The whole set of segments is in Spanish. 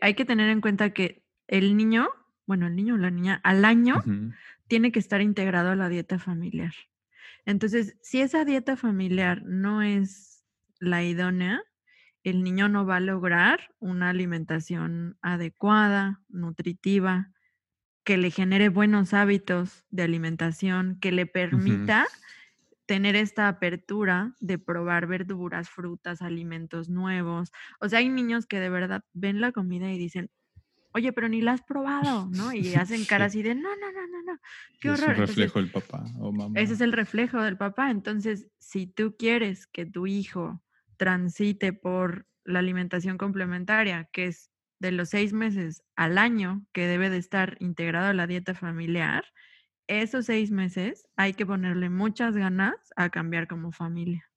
hay que tener en cuenta que el niño, bueno, el niño o la niña, al año tiene que estar integrado a la dieta familiar. Entonces, si esa dieta familiar no es la idónea, el niño no va a lograr una alimentación adecuada, nutritiva, que le genere buenos hábitos de alimentación, que le permita tener esta apertura de probar verduras, frutas, alimentos nuevos. O sea, hay niños que de verdad ven la comida y dicen, oye, pero ni la has probado, ¿no? Y hacen cara así de, no, no, no, no, no, qué horror. Es el reflejo del papá o mamá. Ese es el reflejo del papá. Entonces, si tú quieres que tu hijo transite por la alimentación complementaria, que es de los seis meses al año que debe de estar integrado a la dieta familiar, esos seis meses hay que ponerle muchas ganas a cambiar como familia.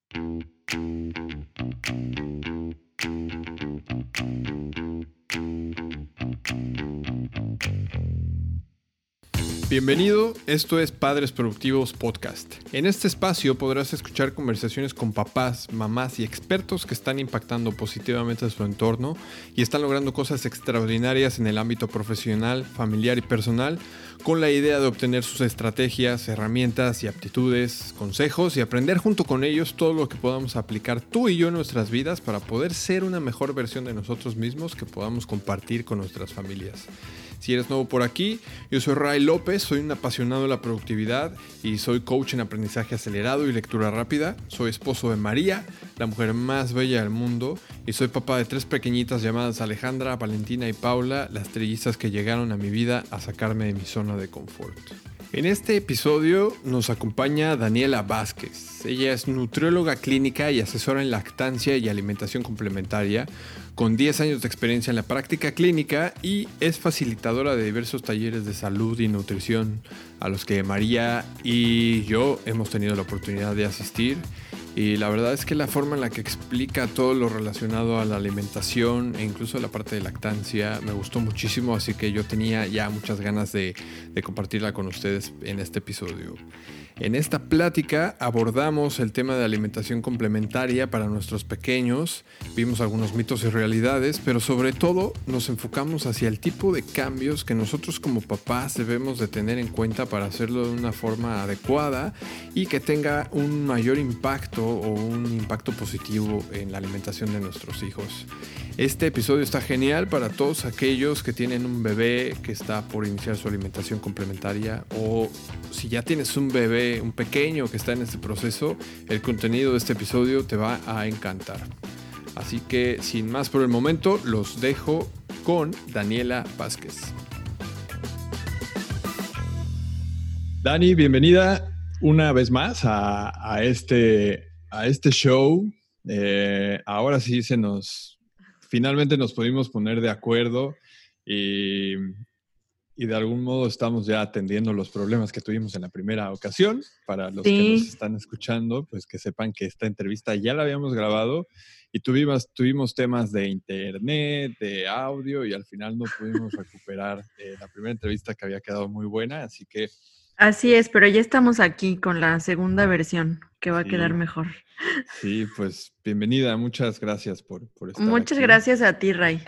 Bienvenido, esto es Padres Productivos Podcast. En este espacio podrás escuchar conversaciones con papás, mamás y expertos que están impactando positivamente su entorno y están logrando cosas extraordinarias en el ámbito profesional, familiar y personal con la idea de obtener sus estrategias, herramientas y aptitudes, consejos y aprender junto con ellos todo lo que podamos aplicar tú y yo en nuestras vidas para poder ser una mejor versión de nosotros mismos que podamos compartir con nuestras familias. Si eres nuevo por aquí, yo soy Ray López, soy un apasionado de la productividad y soy coach en aprendizaje acelerado y lectura rápida. Soy esposo de María, la mujer más bella del mundo, y soy papá de tres pequeñitas llamadas Alejandra, Valentina y Paula, las trillizas que llegaron a mi vida a sacarme de mi zona de confort. En este episodio nos acompaña Daniela Vázquez. Ella es nutrióloga clínica y asesora en lactancia y alimentación complementaria, con 10 años de experiencia en la práctica clínica y es facilitadora de diversos talleres de salud y nutrición a los que María y yo hemos tenido la oportunidad de asistir. Y la verdad es que la forma en la que explica todo lo relacionado a la alimentación e incluso la parte de lactancia me gustó muchísimo, así que yo tenía ya muchas ganas de, de compartirla con ustedes en este episodio. En esta plática abordamos el tema de alimentación complementaria para nuestros pequeños, vimos algunos mitos y realidades, pero sobre todo nos enfocamos hacia el tipo de cambios que nosotros como papás debemos de tener en cuenta para hacerlo de una forma adecuada y que tenga un mayor impacto o un impacto positivo en la alimentación de nuestros hijos. Este episodio está genial para todos aquellos que tienen un bebé que está por iniciar su alimentación complementaria o si ya tienes un bebé, un pequeño que está en este proceso, el contenido de este episodio te va a encantar. Así que sin más por el momento, los dejo con Daniela Vázquez. Dani, bienvenida una vez más a, este, a este show. Eh, ahora sí se nos, finalmente nos pudimos poner de acuerdo y, de algún modo estamos ya atendiendo los problemas que tuvimos en la primera ocasión. Para los que nos están escuchando, pues que sepan que esta entrevista ya la habíamos grabado y tuvimos, tuvimos temas de internet, de audio y al final no pudimos recuperar eh, la primera entrevista que había quedado muy buena, así que... Así es, pero ya estamos aquí con la segunda versión que va a quedar mejor. Sí, pues bienvenida, muchas gracias por, por estar Muchas gracias a ti, Ray.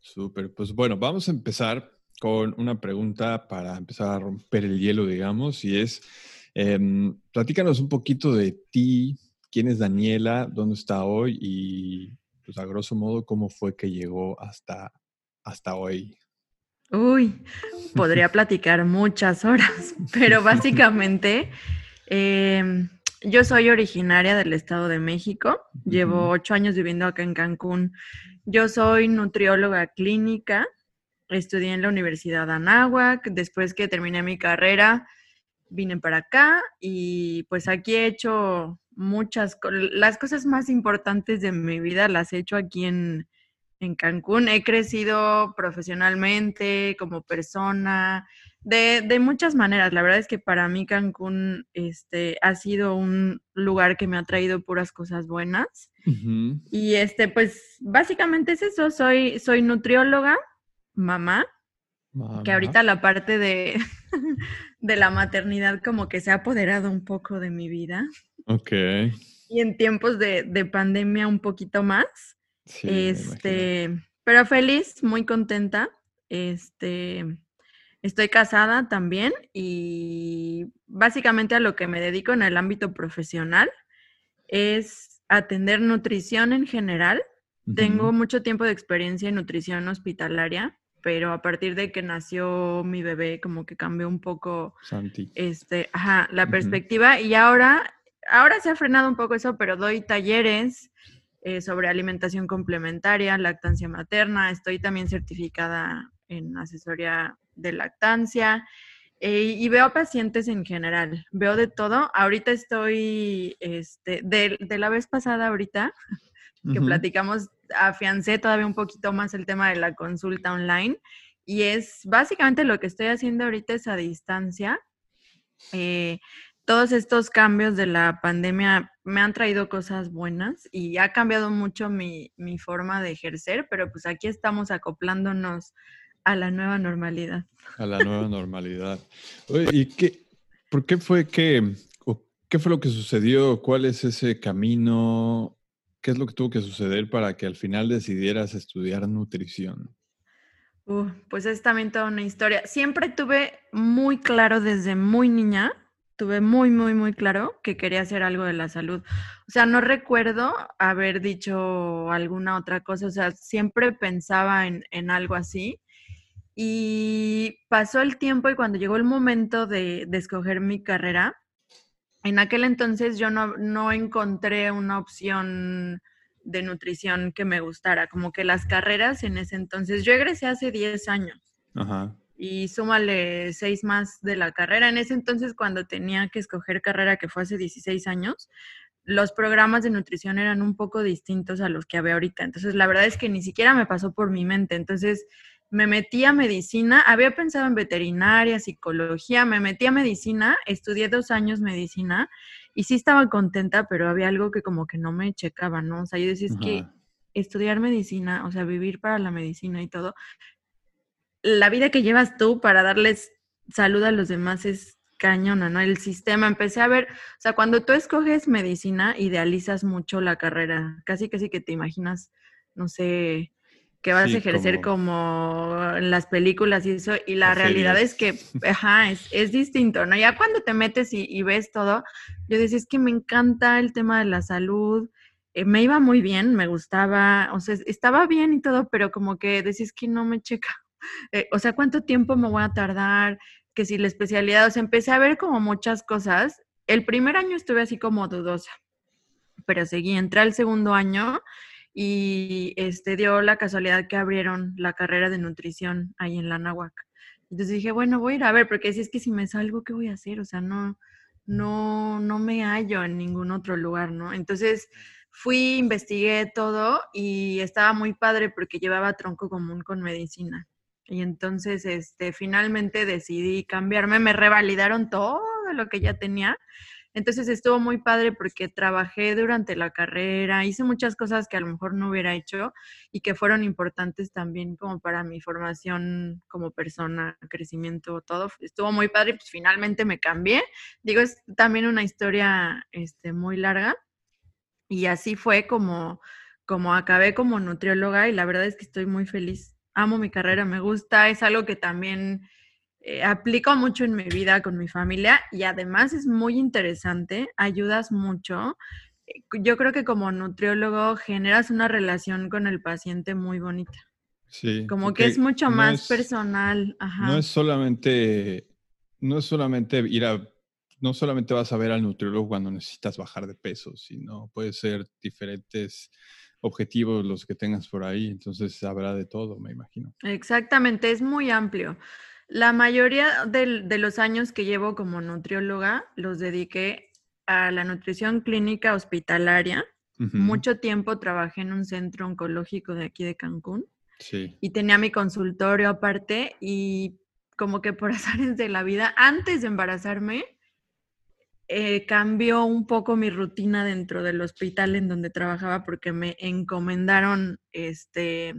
Súper, pues bueno, vamos a empezar con una pregunta para empezar a romper el hielo, digamos, y es, em, platícanos un poquito de ti, quién es Daniela, dónde está hoy y, pues a grosso modo, cómo fue que llegó hasta, hasta hoy. Uy, podría platicar muchas horas, pero básicamente... Eh, yo soy originaria del Estado de México, llevo ocho años viviendo acá en Cancún. Yo soy nutrióloga clínica, estudié en la Universidad Anáhuac, después que terminé mi carrera vine para acá y pues aquí he hecho muchas, las cosas más importantes de mi vida las he hecho aquí en, en Cancún. He crecido profesionalmente, como persona, de, muchas maneras. La verdad es que para mí Cancún este, ha sido un lugar que me ha traído puras cosas buenas. Y este, pues básicamente es eso. Soy, soy nutrióloga, mamá, que ahorita la parte de, de la maternidad como que se ha apoderado un poco de mi vida. Ok. Y en tiempos de, de pandemia un poquito más. este, Pero feliz, muy contenta. Este, estoy casada también y básicamente a lo que me dedico en el ámbito profesional es atender nutrición en general. Tengo mucho tiempo de experiencia en nutrición hospitalaria, pero a partir de que nació mi bebé, como que cambió un poco este, la perspectiva. Y ahora, ahora se ha frenado un poco eso, pero doy talleres eh, sobre alimentación complementaria, lactancia materna. Estoy también certificada en asesoría de lactancia. Eh, y veo pacientes en general, veo de todo. Ahorita estoy, este, de, la vez pasada ahorita, que platicamos, afiancé todavía un poquito más el tema de la consulta online y es básicamente lo que estoy haciendo ahorita es a distancia. Eh, todos estos cambios de la pandemia me han traído cosas buenas y ha cambiado mucho mi, mi forma de ejercer, pero pues aquí estamos acoplándonos a la nueva normalidad. A la nueva normalidad. ¿y qué, por qué fue que, qué fue lo que sucedió? ¿Cuál es ese camino? ¿Qué es lo que tuvo que suceder para que al final decidieras estudiar nutrición? pues es también toda una historia. Siempre tuve muy claro desde muy niña, tuve muy, muy, muy claro que quería hacer algo de la salud. O sea, no recuerdo haber dicho alguna otra cosa, o sea, siempre pensaba en, en algo así. Y pasó el tiempo y cuando llegó el momento de, escoger mi carrera, en aquel entonces yo no, encontré una opción de nutrición que me gustara, como que las carreras en ese entonces, yo egresé hace 10 años. Y súmale seis más de la carrera. En ese entonces, cuando tenía que escoger carrera, que fue hace 16 años, los programas de nutrición eran un poco distintos a los que había ahorita. Entonces, la verdad es que ni siquiera me pasó por mi mente. Entonces, me metí a medicina, había pensado en veterinaria, psicología, me metí a medicina, estudié dos años medicina y sí estaba contenta, pero había algo que como que no me checaba, ¿no? O sea, yo decía, es que estudiar medicina, o sea, vivir para la medicina y todo, la vida que llevas tú para darles salud a los demás es cañona, ¿no? El sistema, empecé a ver, o sea, cuando tú escoges medicina, idealizas mucho la carrera, casi casi que te imaginas, no sé, que vas a ejercer como... en las películas y eso, y la realidad es que, ajá, es, distinto, ¿no? Ya cuando te metes y, ves todo, yo decía, es que me encanta el tema de la salud, eh, me iba muy bien, me gustaba, o sea, estaba bien y todo, pero como que decís que no me checa, eh, o sea, ¿cuánto tiempo me voy a tardar? Que si la especialidad, o sea, empecé a ver como muchas cosas. El primer año estuve así como dudosa, pero seguí, entré al segundo año y este, dio la casualidad que abrieron la carrera de nutrición ahí en la Nahuac. Entonces dije, bueno, voy a ir a ver, porque si es que si me salgo, ¿qué voy a hacer? O sea, no, no, no me hallo en ningún otro lugar, ¿no? Entonces fui, investigué todo y estaba muy padre porque llevaba tronco común con medicina. Y entonces, este, finalmente decidí cambiarme, me revalidaron todo lo que ya tenía entonces estuvo muy padre porque trabajé durante la carrera, hice muchas cosas que a lo mejor no hubiera hecho y que fueron importantes también como para mi formación como persona, crecimiento, todo. Estuvo muy padre y pues finalmente me cambié. Digo, es también una historia este, muy larga y así fue como, como acabé como nutrióloga y la verdad es que estoy muy feliz. Amo mi carrera, me gusta, es algo que también eh, aplico mucho en mi vida con mi familia y además es muy interesante, ayudas mucho. Eh, yo creo que como nutriólogo generas una relación con el paciente muy bonita. Sí. Como que es mucho más personal. No es solamente, no es solamente ir a, no solamente vas a ver al nutriólogo cuando necesitas bajar de peso, sino puede ser diferentes objetivos los que tengas por ahí. Entonces habrá de todo, me imagino. Exactamente, es muy amplio. La mayoría de, los años que llevo como nutrióloga los dediqué a la nutrición clínica hospitalaria. Mucho tiempo trabajé en un centro oncológico de aquí de Cancún. Y tenía mi consultorio aparte y como que por azares de la vida, antes de embarazarme, eh, cambió un poco mi rutina dentro del hospital en donde trabajaba porque me encomendaron este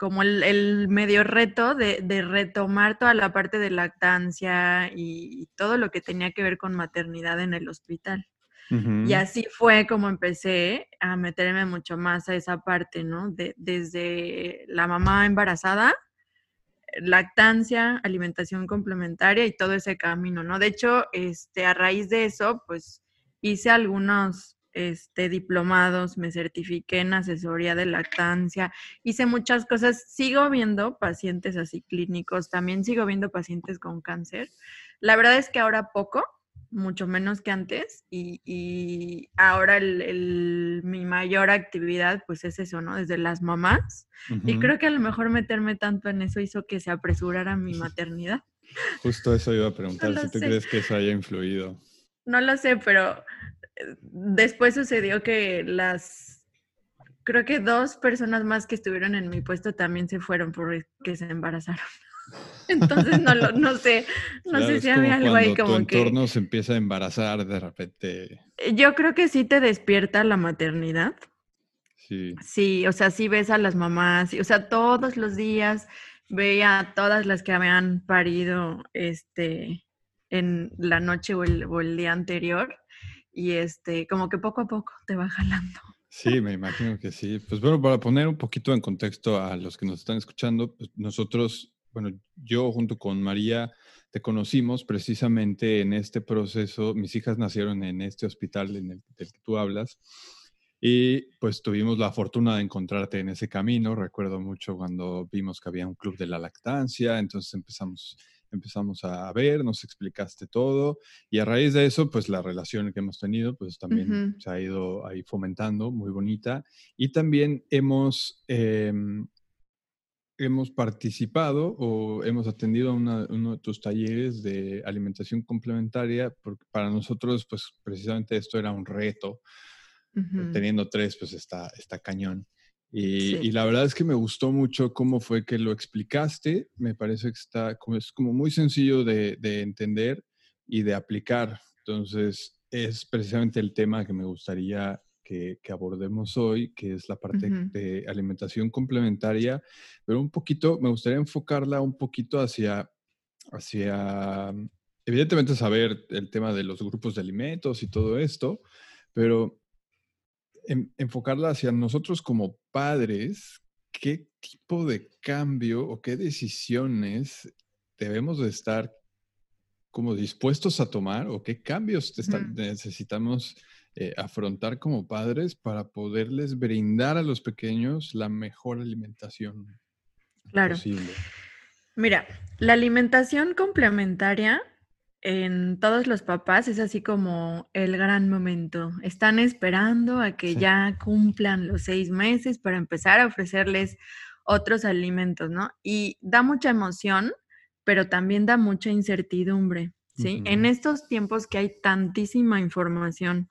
como el, medio reto de, retomar toda la parte de lactancia y, todo lo que tenía que ver con maternidad en el hospital. Y así fue como empecé a meterme mucho más a esa parte, ¿no? De, desde la mamá embarazada, lactancia, alimentación complementaria y todo ese camino, ¿no? De hecho, este, a raíz de eso, pues hice algunos este, diplomados, me certifiqué en asesoría de lactancia, hice muchas cosas, sigo viendo pacientes así clínicos, también sigo viendo pacientes con cáncer. La verdad es que ahora poco, mucho menos que antes, y, ahora el, mi mayor actividad pues es eso, ¿no? Desde las mamás, y creo que a lo mejor meterme tanto en eso hizo que se apresurara mi maternidad. Justo eso iba a preguntar, si tú crees que eso haya influido. No lo sé, pero después sucedió que las, creo que dos personas más que estuvieron en mi puesto también se fueron porque se embarazaron. Entonces no lo, no sé, no sé si había algo ahí como tu entorno se empieza a embarazar de repente. Yo creo que sí te despierta la maternidad. Sí. Sí, o sea, sí ves a las mamás, o sea, todos los días veía a todas las que habían parido este en la noche o el, o el día anterior y este, como que poco a poco te va jalando. Sí, me imagino que sí. Pues bueno, para poner un poquito en contexto a los que nos están escuchando, pues nosotros, bueno, yo junto con María te conocimos precisamente en este proceso. Mis hijas nacieron en este hospital en el, del que tú hablas. Y pues tuvimos la fortuna de encontrarte en ese camino. Recuerdo mucho cuando vimos que había un club de la lactancia, entonces empezamos empezamos a ver, nos explicaste todo y a raíz de eso, pues la relación que hemos tenido, pues también se ha ido ahí fomentando, muy bonita. Y también hemos, em, hemos participado o hemos atendido a uno de tus talleres de alimentación complementaria, porque para nosotros, pues precisamente esto era un reto. Teniendo tres, pues está, está cañón. Y, la verdad es que me gustó mucho cómo fue que lo explicaste. Me parece que está como, es como muy sencillo de, entender y de aplicar. Entonces, es precisamente el tema que me gustaría que, abordemos hoy, que es la parte de alimentación complementaria, pero un poquito, me gustaría enfocarla un poquito hacia, hacia, evidentemente saber el tema de los grupos de alimentos y todo esto, pero enfocarla hacia nosotros como padres, ¿qué tipo de cambio o qué decisiones debemos de estar como dispuestos a tomar o qué cambios necesitamos eh, afrontar como padres para poderles brindar a los pequeños la mejor alimentación claro. posible? Mira, la alimentación complementaria en todos los papás es así como el gran momento. Están esperando a que ya cumplan los seis meses para empezar a ofrecerles otros alimentos, ¿no? Y da mucha emoción, pero también da mucha incertidumbre, ¿sí? En estos tiempos que hay tantísima información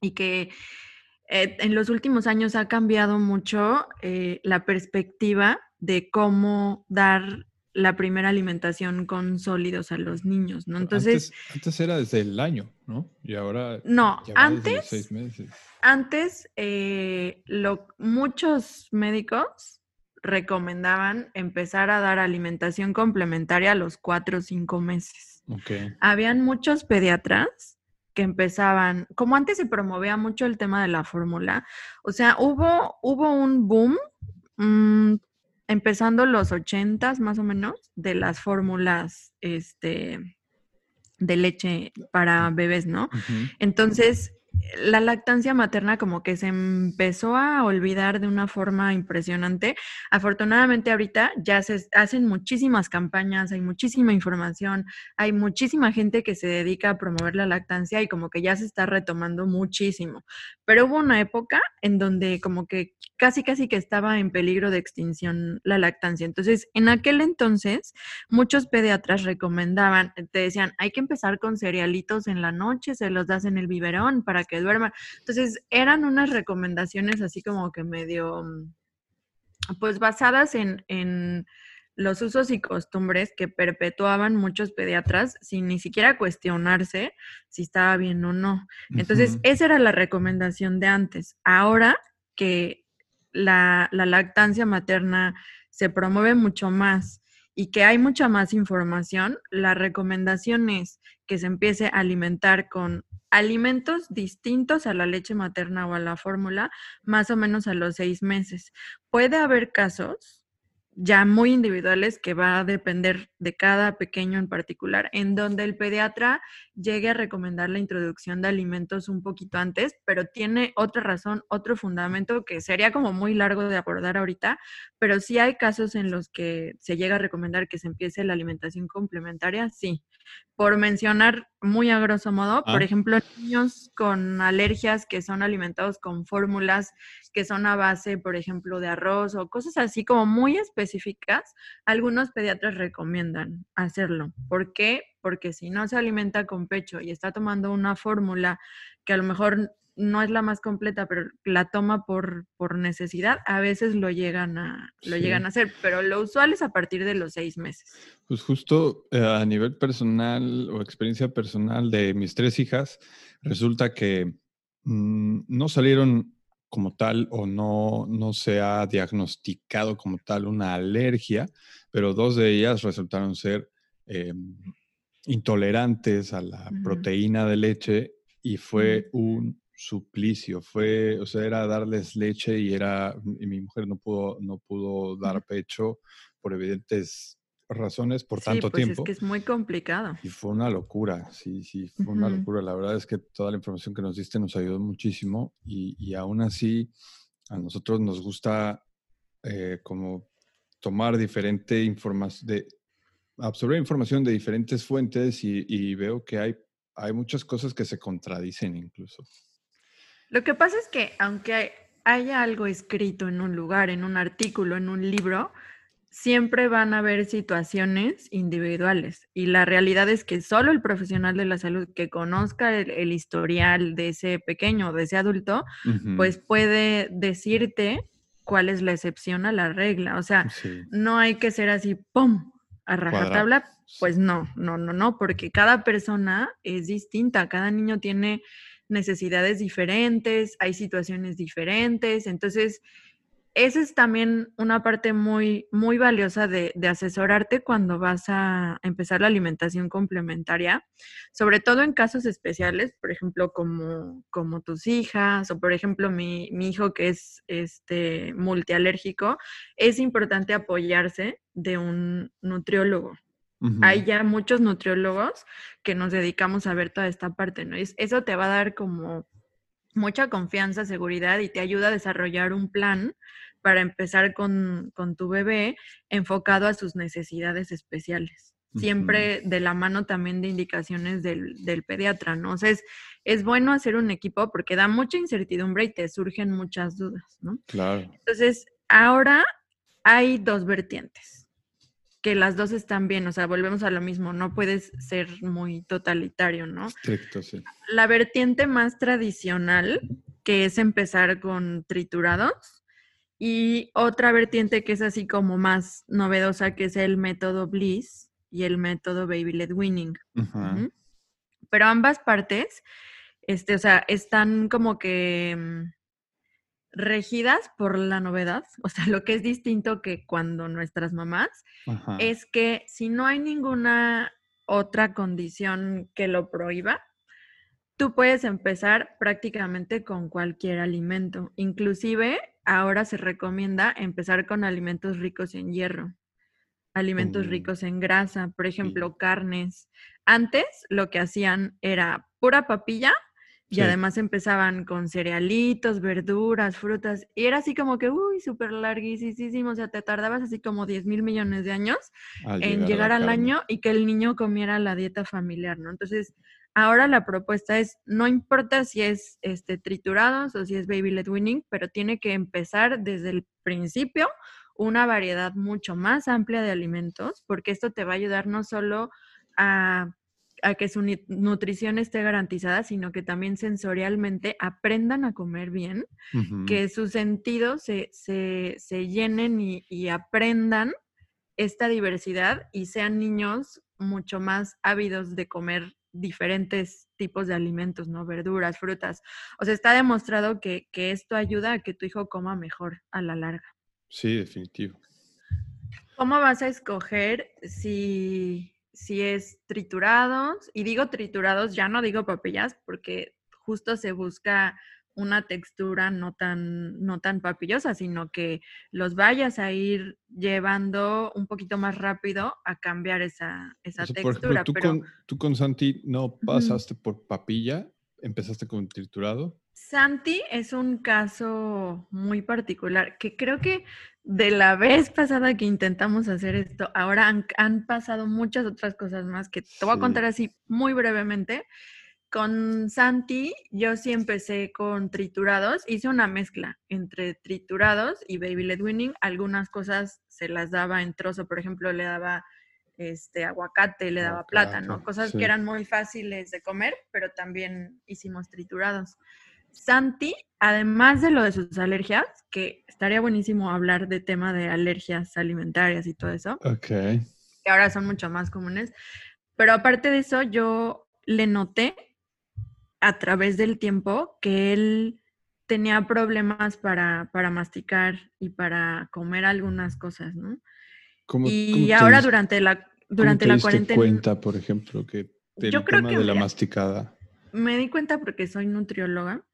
y que eh, en los últimos años ha cambiado mucho eh, la perspectiva de cómo dar la primera alimentación con sólidos a los niños, ¿no? Entonces... Antes, era desde el año, ¿no? Y ahora... No, antes... Seis meses. Antes, eh, lo, muchos médicos recomendaban empezar a dar alimentación complementaria a los cuatro o cinco meses. Okay. Habían muchos pediatras que empezaban, como antes se promovía mucho el tema de la fórmula, o sea, hubo, hubo un boom mmm, empezando los ochentas más o menos, de las fórmulas este, de leche para bebés, ¿no? Entonces, la lactancia materna como que se empezó a olvidar de una forma impresionante. Afortunadamente ahorita ya se hacen muchísimas campañas, hay muchísima información, hay muchísima gente que se dedica a promover la lactancia y como que ya se está retomando muchísimo. Pero hubo una época en donde como que casi casi que estaba en peligro de extinción la lactancia. Entonces, en aquel entonces, muchos pediatras recomendaban, te decían, hay que empezar con cerealitos en la noche, se los das en el biberón para que duerma. Entonces, eran unas recomendaciones así como que medio, mm, pues basadas en, en los usos y costumbres que perpetuaban muchos pediatras sin ni siquiera cuestionarse si estaba bien o no. Entonces, esa era la recomendación de antes. Ahora que la, la, lactancia materna se promueve mucho más y que hay mucha más información, la recomendación es que se empiece a alimentar con alimentos distintos a la leche materna o a la fórmula, más o menos a los seis meses. Puede haber casos ya muy individuales que va a depender de cada pequeño en particular, en donde el pediatra llegue a recomendar la introducción de alimentos un poquito antes, pero tiene otra razón, otro fundamento que sería como muy largo de abordar ahorita, pero sí hay casos en los que se llega a recomendar que se empiece la alimentación complementaria, sí. Por mencionar muy a grosso modo, por ah. ejemplo, niños con alergias que son alimentados con fórmulas que son a base, por ejemplo, de arroz o cosas así como muy específicas, algunos pediatras recomiendan hacerlo. ¿Por qué? Porque si no se alimenta con pecho y está tomando una fórmula que a lo mejor no es la más completa, pero la toma por, por necesidad, a veces lo llegan a, lo llegan a hacer, pero lo usual es a partir de los seis meses. Pues justo eh, a nivel personal o experiencia personal de mis tres hijas, resulta que mm, no salieron como tal o no, no se ha diagnosticado como tal una alergia, pero dos de ellas resultaron ser em, intolerantes a la proteína de leche y fue un suplicio, fue, o sea, era darles leche y era, mi mujer no pudo, no pudo dar pecho por evidentes razones por tanto pues tiempo. Es que es muy complicado. Y fue una locura, sí, sí, fue una locura. La verdad es que toda la información que nos diste nos ayudó muchísimo y, y aún así a nosotros nos gusta eh, como tomar diferente información, de absorber información de diferentes fuentes y, y veo que hay, hay muchas cosas que se contradicen incluso. Lo que pasa es que aunque haya algo escrito en un lugar, en un artículo, en un libro, siempre van a haber situaciones individuales y la realidad es que solo el profesional de la salud que conozca el, historial de ese pequeño o de ese adulto, pues puede decirte cuál es la excepción a la regla. O sea, no hay que ser así, ¡pum! a rajatabla. Pues no, no, no, no, porque cada persona es distinta, cada niño tiene necesidades diferentes, hay situaciones diferentes, entonces esa es también una parte muy, muy valiosa de, asesorarte cuando vas a empezar la alimentación complementaria, sobre todo en casos especiales, por ejemplo, como, como tus hijas o por ejemplo mi, hijo que es este, multialérgico, es importante apoyarse de un nutriólogo. Hay ya muchos nutriólogos que nos dedicamos a ver toda esta parte, ¿no? eso te va a dar como mucha confianza, seguridad y te ayuda a desarrollar un plan para empezar con, tu bebé enfocado a sus necesidades especiales. Siempre de la mano también de indicaciones del, pediatra, ¿no? O sea, es, es bueno hacer un equipo porque da mucha incertidumbre y te surgen muchas dudas, ¿no? Claro. Entonces, ahora hay dos vertientes que las dos están bien, o sea, volvemos a lo mismo, no puedes ser muy totalitario, ¿no? Estricto, sí. La vertiente más tradicional, que es empezar con triturados, y otra vertiente que es así como más novedosa, que es el método Bliss y el método Baby Led Winning. Pero ambas partes, este, o sea, están como que mm, regidas por la novedad, o sea, lo que es distinto que cuando nuestras mamás, es que si no hay ninguna otra condición que lo prohíba, tú puedes empezar prácticamente con cualquier alimento. Inclusive ahora se recomienda empezar con alimentos ricos en hierro, alimentos oh. ricos en grasa, por ejemplo, carnes. Antes lo que hacían era pura papilla y además empezaban con cerealitos, verduras, frutas. Y era así como que, uy, súper larguísimo. O sea, te tardabas así como 10 mil millones de años en llegar, al año y que el niño comiera la dieta familiar, ¿no? Entonces, ahora la propuesta es, no importa si es este, triturados o si es baby led winning, pero tiene que empezar desde el principio una variedad mucho más amplia de alimentos, porque esto te va a ayudar no solo a a que su nutrición esté garantizada, sino que también sensorialmente aprendan a comer bien, que sus sentidos se, llenen y, aprendan esta diversidad y sean niños mucho más ávidos de comer diferentes tipos de alimentos, ¿no? Verduras, frutas. O sea, está demostrado que, que esto ayuda a que tu hijo coma mejor a la larga. Sí, definitivo. ¿Cómo vas a escoger si, si es triturados? Y digo triturados, ya no digo papillas, porque justo se busca una textura no tan, no tan papillosa, sino que los vayas a ir llevando un poquito más rápido a cambiar esa, esa textura. ¿tú, con, ¿tú, con, Santi no pasaste por papilla? ¿Empezaste con triturado? Santi es un caso muy particular, que creo que de la vez pasada que intentamos hacer esto, ahora han, pasado muchas otras cosas más que te voy a contar así muy brevemente. Con Santi, yo sí empecé con triturados, hice una mezcla entre triturados y baby led winning. Algunas cosas se las daba en trozo, por ejemplo, le daba este aguacate, le daba plátano, cosas que eran muy fáciles de comer, pero también hicimos triturados. Santi, además de lo de sus alergias, que estaría buenísimo hablar de tema de alergias alimentarias y todo eso. Que ahora son mucho más comunes. Pero aparte de eso, yo le noté a través del tiempo que él tenía problemas para, para masticar y para comer algunas cosas, ¿no? y ahora durante la, durante la cuarentena... cuenta, por ejemplo, que el yo tema de la masticada? Me di cuenta porque soy nutrióloga.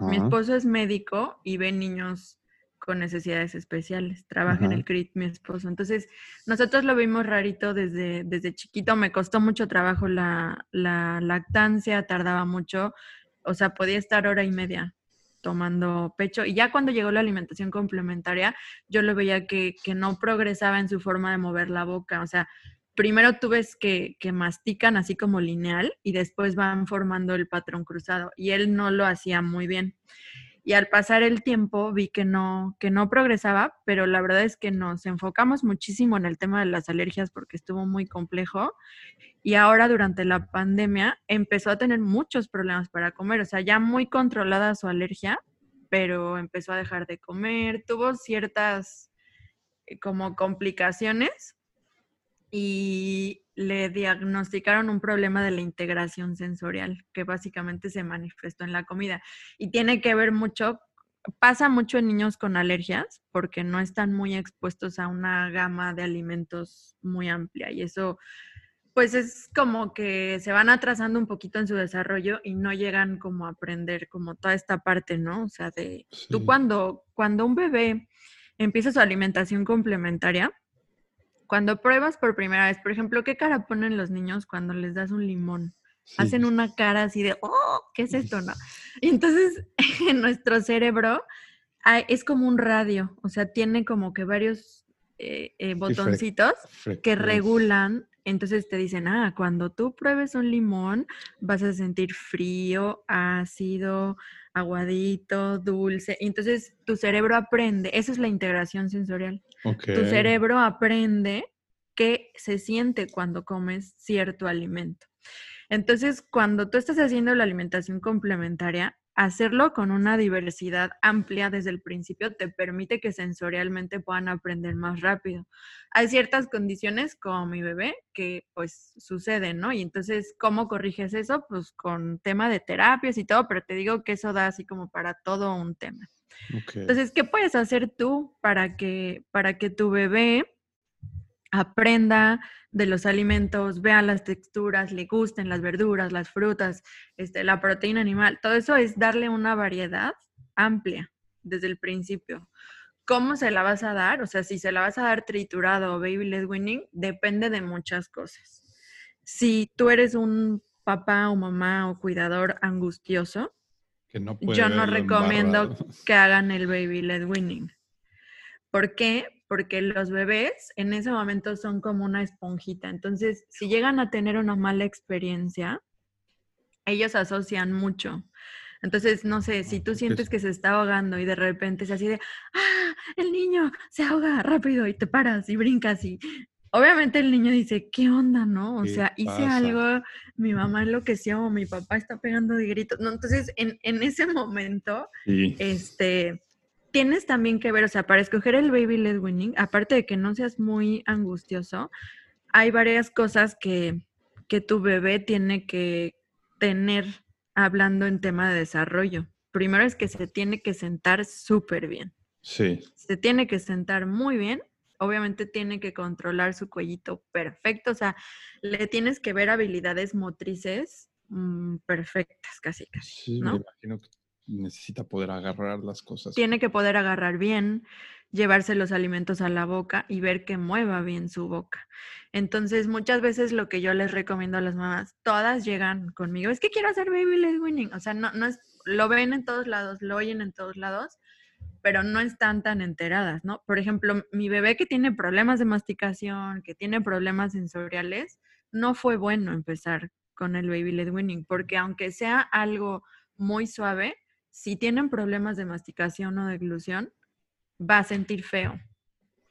Mi esposo es médico y ve niños con necesidades especiales. Trabaja en el CRIT, mi esposo. Entonces, nosotros lo vimos rarito desde, desde chiquito. Me costó mucho trabajo la, lactancia, tardaba mucho. O sea, podía estar hora y media tomando pecho. Y ya cuando llegó la alimentación complementaria, yo lo veía que, no progresaba en su forma de mover la boca. O sea, primero tú ves que, que, mastican así como lineal y después van formando el patrón cruzado. Y él no lo hacía muy bien. Y al pasar el tiempo vi que no, que no progresaba, pero la verdad es que nos enfocamos muchísimo en el tema de las alergias porque estuvo muy complejo. Y ahora durante la pandemia empezó a tener muchos problemas para comer, o sea, ya muy controlada su alergia, pero empezó a dejar de comer, tuvo ciertas eh, como complicaciones y le diagnosticaron un problema de la integración sensorial, que básicamente se manifestó en la comida. Y tiene que ver mucho, pasa mucho en niños con alergias, porque no están muy expuestos a una gama de alimentos muy amplia. Y eso, pues es como que se van atrasando un poquito en su desarrollo y no llegan como a aprender como toda esta parte, ¿no? O sea, de tú cuando, cuando un bebé empieza su alimentación complementaria, cuando pruebas por primera vez, por ejemplo, ¿qué cara ponen los niños cuando les das un limón? Hacen una cara así de, oh, ¿qué es esto? No. Y entonces, en nuestro cerebro es como un radio, o sea, tiene como que varios eh, eh, botoncitos que regulan. Entonces te dicen, ah, cuando tú pruebes un limón, vas a sentir frío, ácido, aguadito, dulce. Entonces tu cerebro aprende, esa es la integración sensorial. Tu cerebro aprende qué se siente cuando comes cierto alimento. Entonces, cuando tú estás haciendo la alimentación complementaria, hacerlo con una diversidad amplia desde el principio te permite que sensorialmente puedan aprender más rápido. Hay ciertas condiciones como mi bebé que pues suceden, ¿no? Y entonces, ¿cómo corriges eso? Pues con tema de terapias y todo, pero te digo que eso da así como para todo un tema. Entonces, ¿qué puedes hacer tú para que, para que tu bebé aprenda de los alimentos, vea las texturas, le gusten las verduras, las frutas, este, la proteína animal, todo eso es darle una variedad amplia desde el principio. ¿Cómo se la vas a dar? O sea, si se la vas a dar triturado o baby led winning, depende de muchas cosas. Si tú eres un papá o mamá o cuidador angustioso, yo no recomiendo que hagan el baby led winning. ¿Por qué? Porque los bebés en ese momento son como una esponjita. Entonces, si llegan a tener una mala experiencia, ellos asocian mucho. Entonces, no sé, si tú sientes que se está ahogando y de repente se así de, ah, el niño se ahoga rápido y te paras y brincas y obviamente el niño dice, ¿qué onda, no? O sea, hice algo, mi mamá enloqueció, mi papá está pegando de gritos. No, entonces, en, en ese momento, este, tienes también que ver, o sea, para escoger el baby led winning, aparte de que no seas muy angustioso, hay varias cosas que, que tu bebé tiene que tener hablando en tema de desarrollo. Primero es que se tiene que sentar súper bien. Sí. Se tiene que sentar muy bien obviamente tiene que controlar su cuellito perfecto, o sea, le tienes que ver habilidades motrices mm, perfectas, casi, casi. Sí, me imagino que necesita poder agarrar las cosas. Tiene que poder agarrar bien, llevarse los alimentos a la boca y ver que mueva bien su boca. Entonces, muchas veces lo que yo les recomiendo a las mamás, todas llegan conmigo, es que quiero hacer baby led winning, o sea, no, no es, lo ven en todos lados, lo oyen en todos lados, pero no están tan enteradas, ¿no? Por ejemplo, mi bebé que tiene problemas de masticación, que tiene problemas sensoriales, no fue bueno empezar con el baby led winning, porque aunque sea algo muy suave, si tienen problemas de masticación o de glución, va a sentir feo.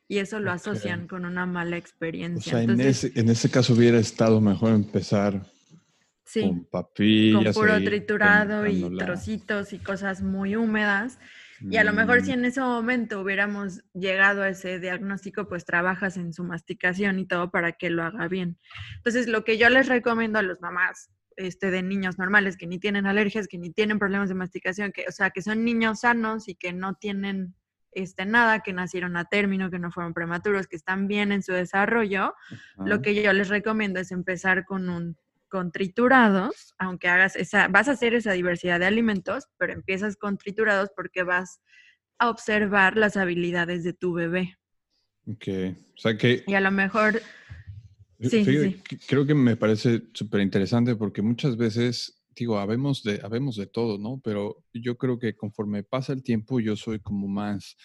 Y eso lo asocian con una mala experiencia. O sea, en, ese, en ese caso hubiera estado mejor empezar con papillas. Con puro triturado y trocitos y cosas muy húmedas. Y a lo mejor si mm. en ese momento hubiéramos llegado a ese diagnóstico, pues trabajas en su masticación y todo para que lo haga bien. Entonces, lo que yo les recomiendo a los mamás este, de niños normales que ni tienen alergias, que ni tienen problemas de masticación, que, o sea, que son niños sanos y que no tienen este, nada, que nacieron a término, que no fueron prematuros, que están bien en su desarrollo, lo que yo les recomiendo es empezar con un con triturados, aunque hagas esa, vas a hacer esa diversidad de alimentos, pero empiezas con triturados porque vas a observar las habilidades de tu bebé. Ok, o sea que... Y a lo mejor... Sí, sí. Creo que me parece súper interesante porque muchas veces digo, habemos de, habemos de todo, ¿no? Pero yo creo que conforme pasa el tiempo, yo soy como más,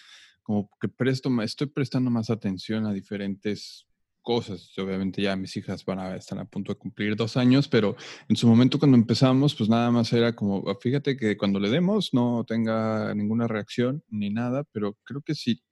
como que presto, estoy prestando más atención a diferentes cosas. Obviamente ya mis hijas van a estar a punto de cumplir dos años, pero en su momento cuando empezamos, pues nada más era como, ah, fíjate que cuando le demos no tenga ninguna reacción ni nada, pero creo que sí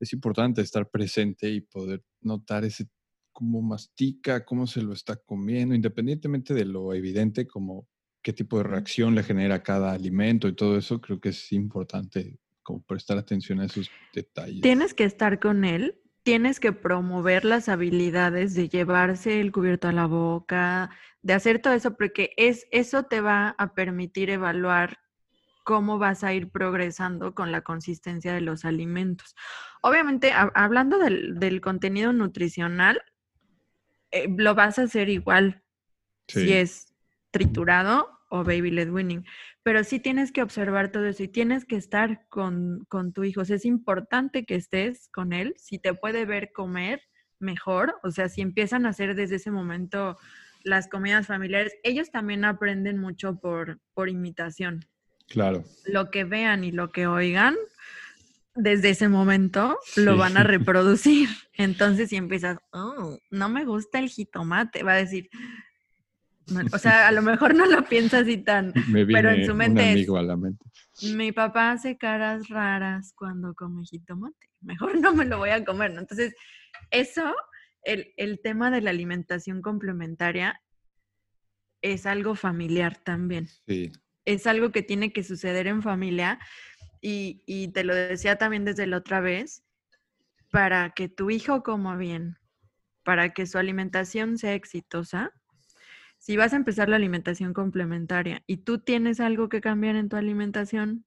es importante estar presente y poder notar ese cómo mastica, cómo se lo está comiendo, independientemente de lo evidente como qué tipo de reacción le genera cada alimento y todo eso, creo que es importante como prestar atención a esos detalles. Tienes que estar con él, tienes que promover las habilidades de llevarse el cubierto a la boca, de hacer todo eso, porque es, eso te va a permitir evaluar cómo vas a ir progresando con la consistencia de los alimentos. Obviamente, hablando del, contenido nutricional, eh, lo vas a hacer igual si es triturado o baby led winning. Pero sí tienes que observar todo eso y tienes que estar con, tu hijo. es importante que estés con él. Si te puede ver comer, mejor. O sea, si empiezan a hacer desde ese momento las comidas familiares, ellos también aprenden mucho por, por imitación. Claro. Lo que vean y lo que oigan, desde ese momento lo van a reproducir. Entonces, si empiezas, oh, no me gusta el jitomate, va a decir, o sea, a lo mejor no lo piensa así tan, pero en su mente, Mi papá hace caras raras cuando come jitomate. Mejor no me lo voy a comer, ¿no? Entonces, eso, el, el tema de la alimentación complementaria es algo familiar también. Sí. Es algo que tiene que suceder en familia y, y te lo decía también desde la otra vez, para que tu hijo coma bien, para que su alimentación sea exitosa, si vas a empezar la alimentación complementaria y tú tienes algo que cambiar en tu alimentación,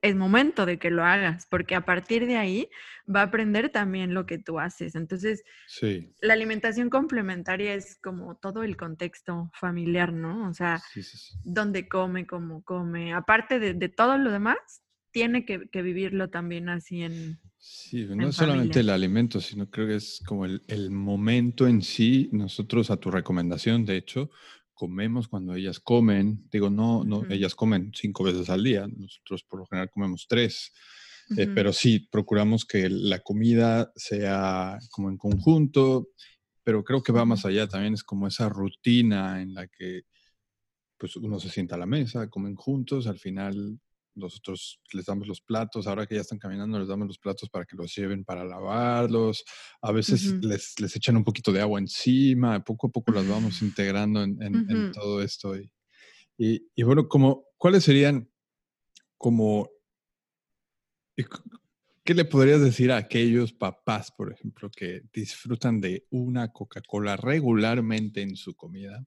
es momento de que lo hagas, porque a partir de ahí va a aprender también lo que tú haces. Entonces, sí. la alimentación complementaria es como todo el contexto familiar, ¿no? O sea, dónde come, cómo come. Aparte de, todo lo demás, tiene que, vivirlo también así en, Sí, no es solamente el alimento, sino creo que es como el, momento en sí. Nosotros, a tu recomendación, de hecho, comemos cuando ellas comen. Digo, no, no, ellas comen cinco veces al día. Nosotros por lo general comemos tres. Eh, pero sí, procuramos que la comida sea como en conjunto, pero creo que va más allá también, es como esa rutina en la que pues uno se sienta a la mesa, comen juntos, al final nosotros les damos los platos, ahora que ya están caminando, les damos los platos para que los lleven para lavarlos. A veces les, les, echan un poquito de agua encima, poco a poco las vamos integrando en, en, todo esto. Y, y, bueno, como, ¿cuáles serían como... ¿Qué le podrías decir a aquellos papás, por ejemplo, que disfrutan de una Coca-Cola regularmente en su comida?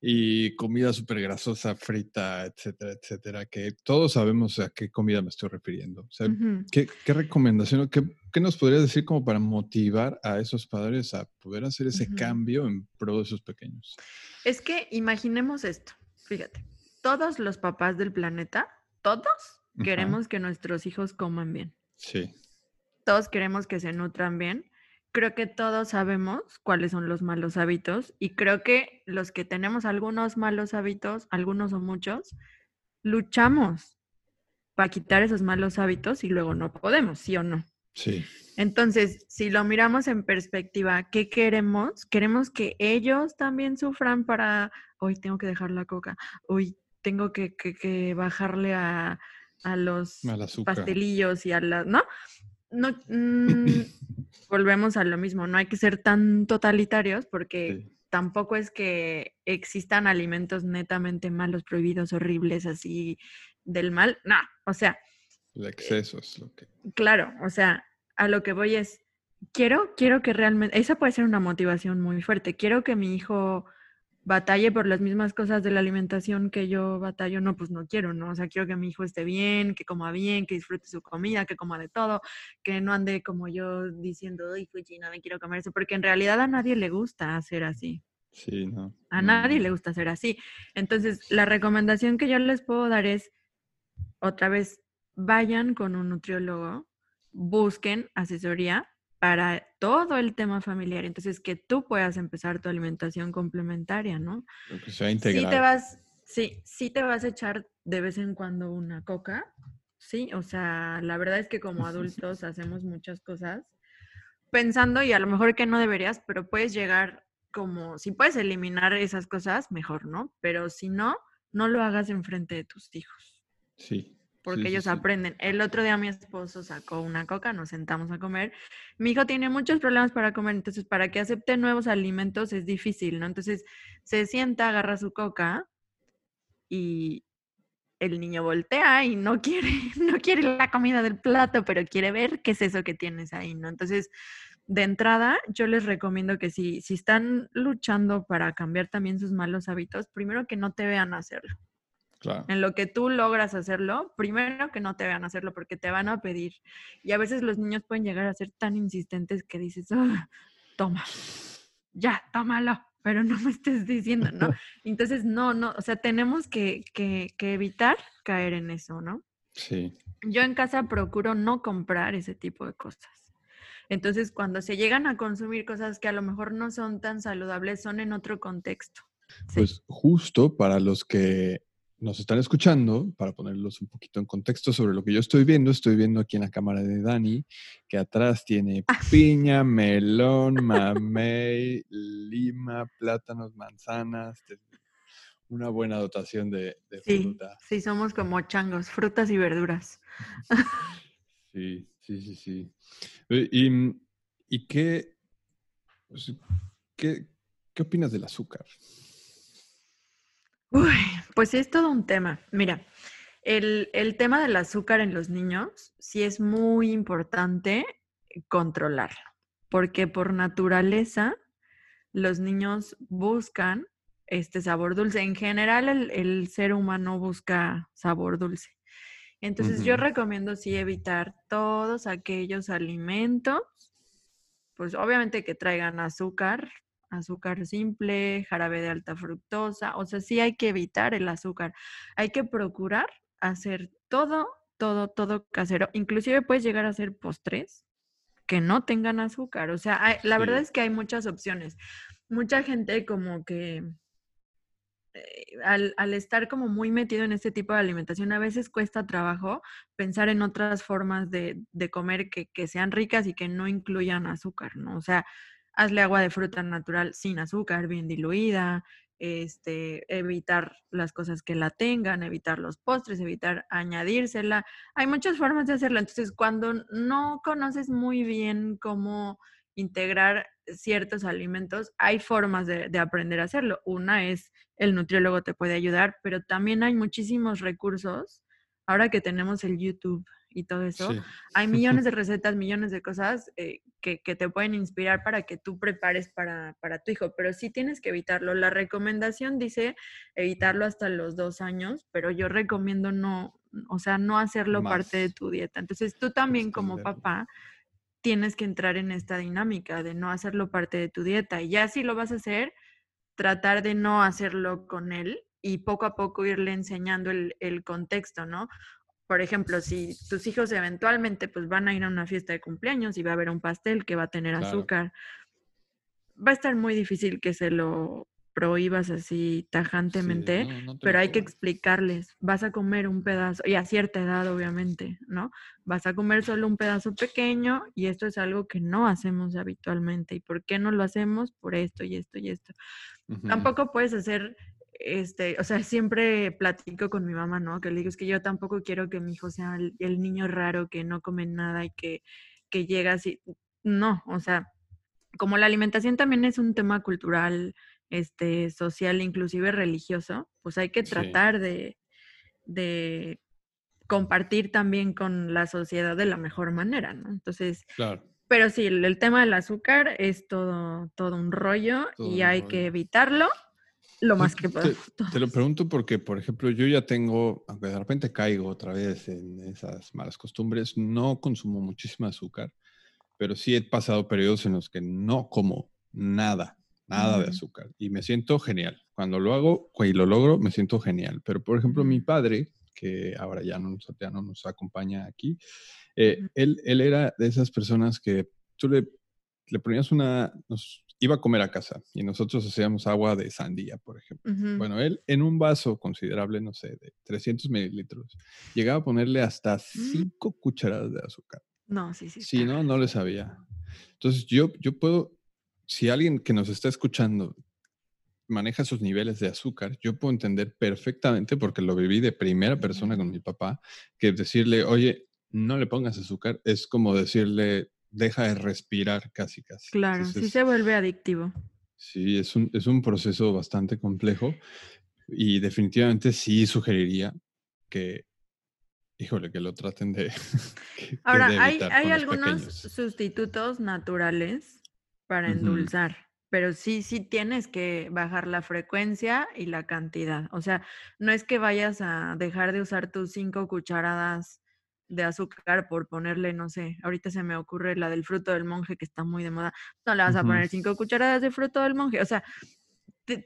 Y comida súper grasosa, frita, etcétera, etcétera, que todos sabemos a qué comida me estoy refiriendo. O sea, ¿qué, recomendación, qué, ¿Qué nos podrías decir como para motivar a esos padres a poder hacer ese cambio en pro de esos pequeños? Es que imaginemos esto, fíjate, todos los papás del planeta, todos queremos que nuestros hijos coman bien. Sí. Todos queremos que se nutran bien. Creo que todos sabemos cuáles son los malos hábitos y creo que los que tenemos algunos malos hábitos, algunos o muchos, luchamos para quitar esos malos hábitos y luego no podemos, ¿sí o no? Sí. Entonces, si lo miramos en perspectiva, ¿qué queremos? Queremos que ellos también sufran para, hoy tengo que dejar la coca, hoy tengo que, bajarle a, los pastelillos y a las, ¿no? No, mm, volvemos a lo mismo, no hay que ser tan totalitarios porque tampoco es que existan alimentos netamente malos, prohibidos, horribles, así del mal, no, o sea. El exceso es lo que... Claro, o sea, a lo que voy es, quiero, quiero que realmente, esa puede ser una motivación muy fuerte, quiero que mi hijo batalle por las mismas cosas de la alimentación que yo batallo, no, pues no quiero, ¿no? O sea, quiero que mi hijo esté bien, que coma bien, que disfrute su comida, que coma de todo, que no ande como yo diciendo, ay, Fuji, no me quiero comer eso, porque en realidad a nadie le gusta hacer así. Sí, no. A nadie le gusta hacer así. Entonces, la recomendación que yo les puedo dar es, otra vez, vayan con un nutriólogo, busquen asesoría para todo el tema familiar. Entonces, que tú puedas empezar tu alimentación complementaria, ¿no? Que sea integral. Sí te vas, sí, sí te vas a echar de vez en cuando una coca, sí, o sea, la verdad es que como adultos hacemos muchas cosas pensando y a lo mejor que no deberías, pero puedes llegar como, si puedes eliminar esas cosas, mejor, ¿no? Pero si no, no lo hagas en frente de tus hijos. Sí, porque ellos aprenden. El otro día mi esposo sacó una coca, nos sentamos a comer. Mi hijo tiene muchos problemas para comer, entonces para que acepte nuevos alimentos es difícil, ¿no? Entonces se sienta, agarra su coca y el niño voltea y no quiere, no quiere la comida del plato, pero quiere ver qué es eso que tienes ahí, ¿no? Entonces, de entrada, yo les recomiendo que si, si están luchando para cambiar también sus malos hábitos, primero que no te vean hacerlo. En lo que tú logras hacerlo, primero que no te vean hacerlo porque te van a pedir. Y a veces los niños pueden llegar a ser tan insistentes que dices, toma, ya, tómalo, pero no me estés diciendo, ¿no? Entonces, no, no, o sea, tenemos que, que, que evitar caer en eso, ¿no? Sí. Yo en casa procuro no comprar ese tipo de cosas. Entonces, cuando se llegan a consumir cosas que a lo mejor no son tan saludables, son en otro contexto. Pues justo para los que nos están escuchando, para ponerlos un poquito en contexto sobre lo que yo estoy viendo, estoy viendo aquí en la cámara de Dani, que atrás tiene ah. piña, melón, mamey, lima, plátanos, manzanas, una buena dotación de, fruta. Sí, somos como changos, frutas y verduras. Sí, sí, sí, sí. ¿Y, y qué, pues, qué, qué opinas del azúcar? Uy, pues es todo un tema. Mira, el, tema del azúcar en los niños sí es muy importante controlarlo, porque por naturaleza los niños buscan este sabor dulce. En general, el, ser humano busca sabor dulce. Entonces, yo recomiendo sí evitar todos aquellos alimentos, pues obviamente que traigan azúcar, azúcar simple, jarabe de alta fructosa, o sea, sí hay que evitar el azúcar. Hay que procurar hacer todo, todo, todo casero. Inclusive puedes llegar a hacer postres que no tengan azúcar. O sea, la verdad es que hay muchas opciones. Mucha gente como que eh, al, estar como muy metido en este tipo de alimentación, a veces cuesta trabajo pensar en otras formas de, comer que, que, sean ricas y que no incluyan azúcar, ¿no? O sea, hazle agua de fruta natural sin azúcar, bien diluida, este, evitar las cosas que la tengan, evitar los postres, evitar añadírsela. Hay muchas formas de hacerlo. Entonces, cuando no conoces muy bien cómo integrar ciertos alimentos, hay formas de, de, aprender a hacerlo. Una es el nutriólogo te puede ayudar, pero también hay muchísimos recursos. Ahora que tenemos el YouTube y todo eso. Hay millones de recetas, millones de cosas eh, que, te pueden inspirar para que tú prepares para, tu hijo, pero sí tienes que evitarlo. La recomendación dice evitarlo hasta los dos años, pero yo recomiendo no, o sea, no hacerlo parte de tu dieta. Entonces tú también como papá tienes que entrar en esta dinámica de no hacerlo parte de tu dieta. Y ya si lo vas a hacer, tratar de no hacerlo con él y poco a poco irle enseñando el, el contexto, ¿no? Por ejemplo, si tus hijos eventualmente pues van a ir a una fiesta de cumpleaños y va a haber un pastel que va a tener azúcar, va a estar muy difícil que se lo prohíbas así tajantemente, pero hay que explicarles, vas a comer un pedazo, y a cierta edad obviamente, ¿no? Vas a comer solo un pedazo pequeño y esto es algo que no hacemos habitualmente. ¿Y por qué no lo hacemos? Por esto y esto y esto. Tampoco puedes hacer este, o sea, siempre platico con mi mamá, ¿no? Que le digo, es que yo tampoco quiero que mi hijo sea el, niño raro que no come nada y que, que llega así. No, o sea, como la alimentación también es un tema cultural, este, social, inclusive religioso, pues hay que tratar de, de compartir también con la sociedad de la mejor manera, ¿no? Entonces, claro. pero sí, el, tema del azúcar es todo, todo un rollo y hay que evitarlo lo más que pueda. Te, lo pregunto porque, por ejemplo, yo ya tengo, aunque de repente caigo otra vez en esas malas costumbres, no consumo muchísima azúcar, pero sí he pasado periodos en los que no como nada, nada de azúcar y me siento genial. Cuando lo hago y lo logro, me siento genial. Pero, por ejemplo, mi padre, que ahora ya no, ya no nos acompaña aquí, eh, él, él era de esas personas que tú le, le ponías una, iba a comer a casa y nosotros hacíamos agua de sandía, por ejemplo. Bueno, él en un vaso considerable, no sé, de 300 mililitros, llegaba a ponerle hasta 5 mm. cucharadas de azúcar. No, sí, sí. Sí, no, no le sabía. Entonces yo, yo puedo, si alguien que nos está escuchando maneja sus niveles de azúcar, yo puedo entender perfectamente, porque lo viví de primera persona con mi papá, que decirle, oye, no le pongas azúcar, es como decirle, deja de respirar casi, casi. Claro, sí se vuelve adictivo. Sí, es un, es un proceso bastante complejo y definitivamente sí sugeriría que, híjole, que lo traten de... Ahora, hay, hay algunos sustitutos naturales para endulzar, pero sí, sí tienes que bajar la frecuencia y la cantidad. O sea, no es que vayas a dejar de usar tus cinco cucharadas de azúcar por ponerle, no sé, ahorita se me ocurre la del fruto del monje que está muy de moda, no le vas a poner cinco cucharadas de fruto del monje, o sea,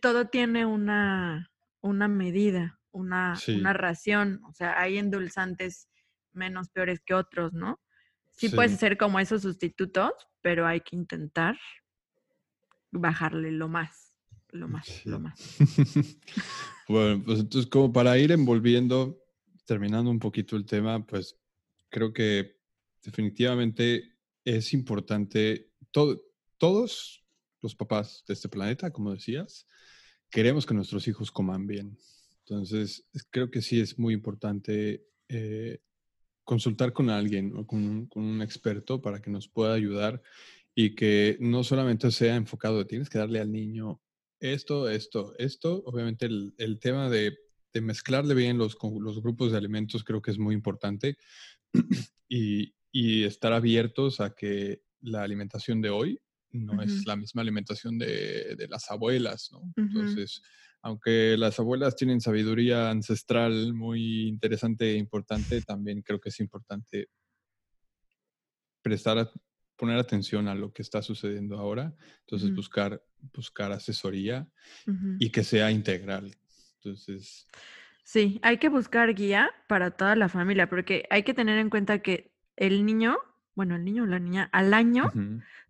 todo tiene una, una medida, una, una ración, o sea, hay endulzantes menos peores que otros, ¿no? Sí, puedes hacer como esos sustitutos, pero hay que intentar bajarle lo más, lo más, lo más. bueno, pues entonces como para ir envolviendo, terminando un poquito el tema, pues creo que definitivamente es importante, todos los papás de este planeta, como decías, queremos que nuestros hijos coman bien. Entonces, creo que sí es muy importante eh, consultar con alguien o con, un experto para que nos pueda ayudar y que no solamente sea enfocado, tienes que darle al niño esto, esto, esto. Obviamente el, tema de, mezclarle bien los grupos de alimentos creo que es muy importante, y, estar abiertos a que la alimentación de hoy no es la misma alimentación de, las abuelas, ¿no? Entonces, aunque las abuelas tienen sabiduría ancestral muy interesante e importante, también creo que es importante prestar, poner atención a lo que está sucediendo ahora, entonces buscar, buscar asesoría y que sea integral. Entonces... Sí, hay que buscar guía para toda la familia, porque hay que tener en cuenta que el niño, bueno, el niño o la niña, al año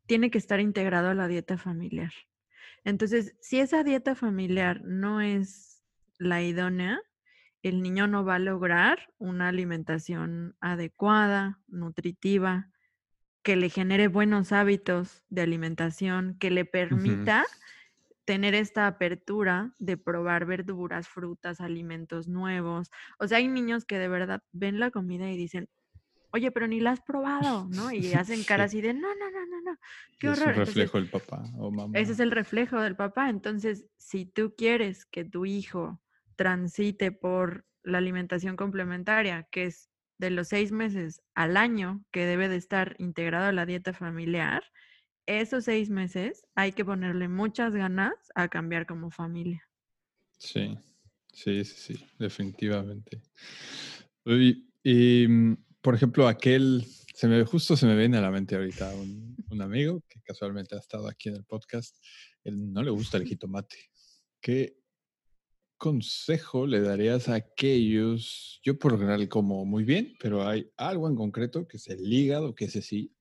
tiene que estar integrado a la dieta familiar. Entonces, si esa dieta familiar no es la idónea, el niño no va a lograr una alimentación adecuada, nutritiva, que le genere buenos hábitos de alimentación, que le permita tener esta apertura de probar verduras, frutas, alimentos nuevos. O sea, hay niños que de verdad ven la comida y dicen, oye, pero ni la has probado, ¿no? Y hacen cara así de, no, no, no, no, no, qué horror. Es el reflejo del papá o mamá. Ese es el reflejo del papá. Entonces, si tú quieres que tu hijo transite por la alimentación complementaria, que es de los seis meses al año que debe de estar integrado a la dieta familiar, esos seis meses hay que ponerle muchas ganas a cambiar como familia. Sí, sí, sí, sí, definitivamente. Y, mm, por ejemplo, aquel se me, justo se me viene a la mente ahorita un, un amigo que casualmente ha estado aquí en el podcast. Él no le gusta el jitomate. ¿Qué consejo le darías a aquellos? Yo por general como muy bien, pero hay algo en concreto que es el hígado, que ese sí.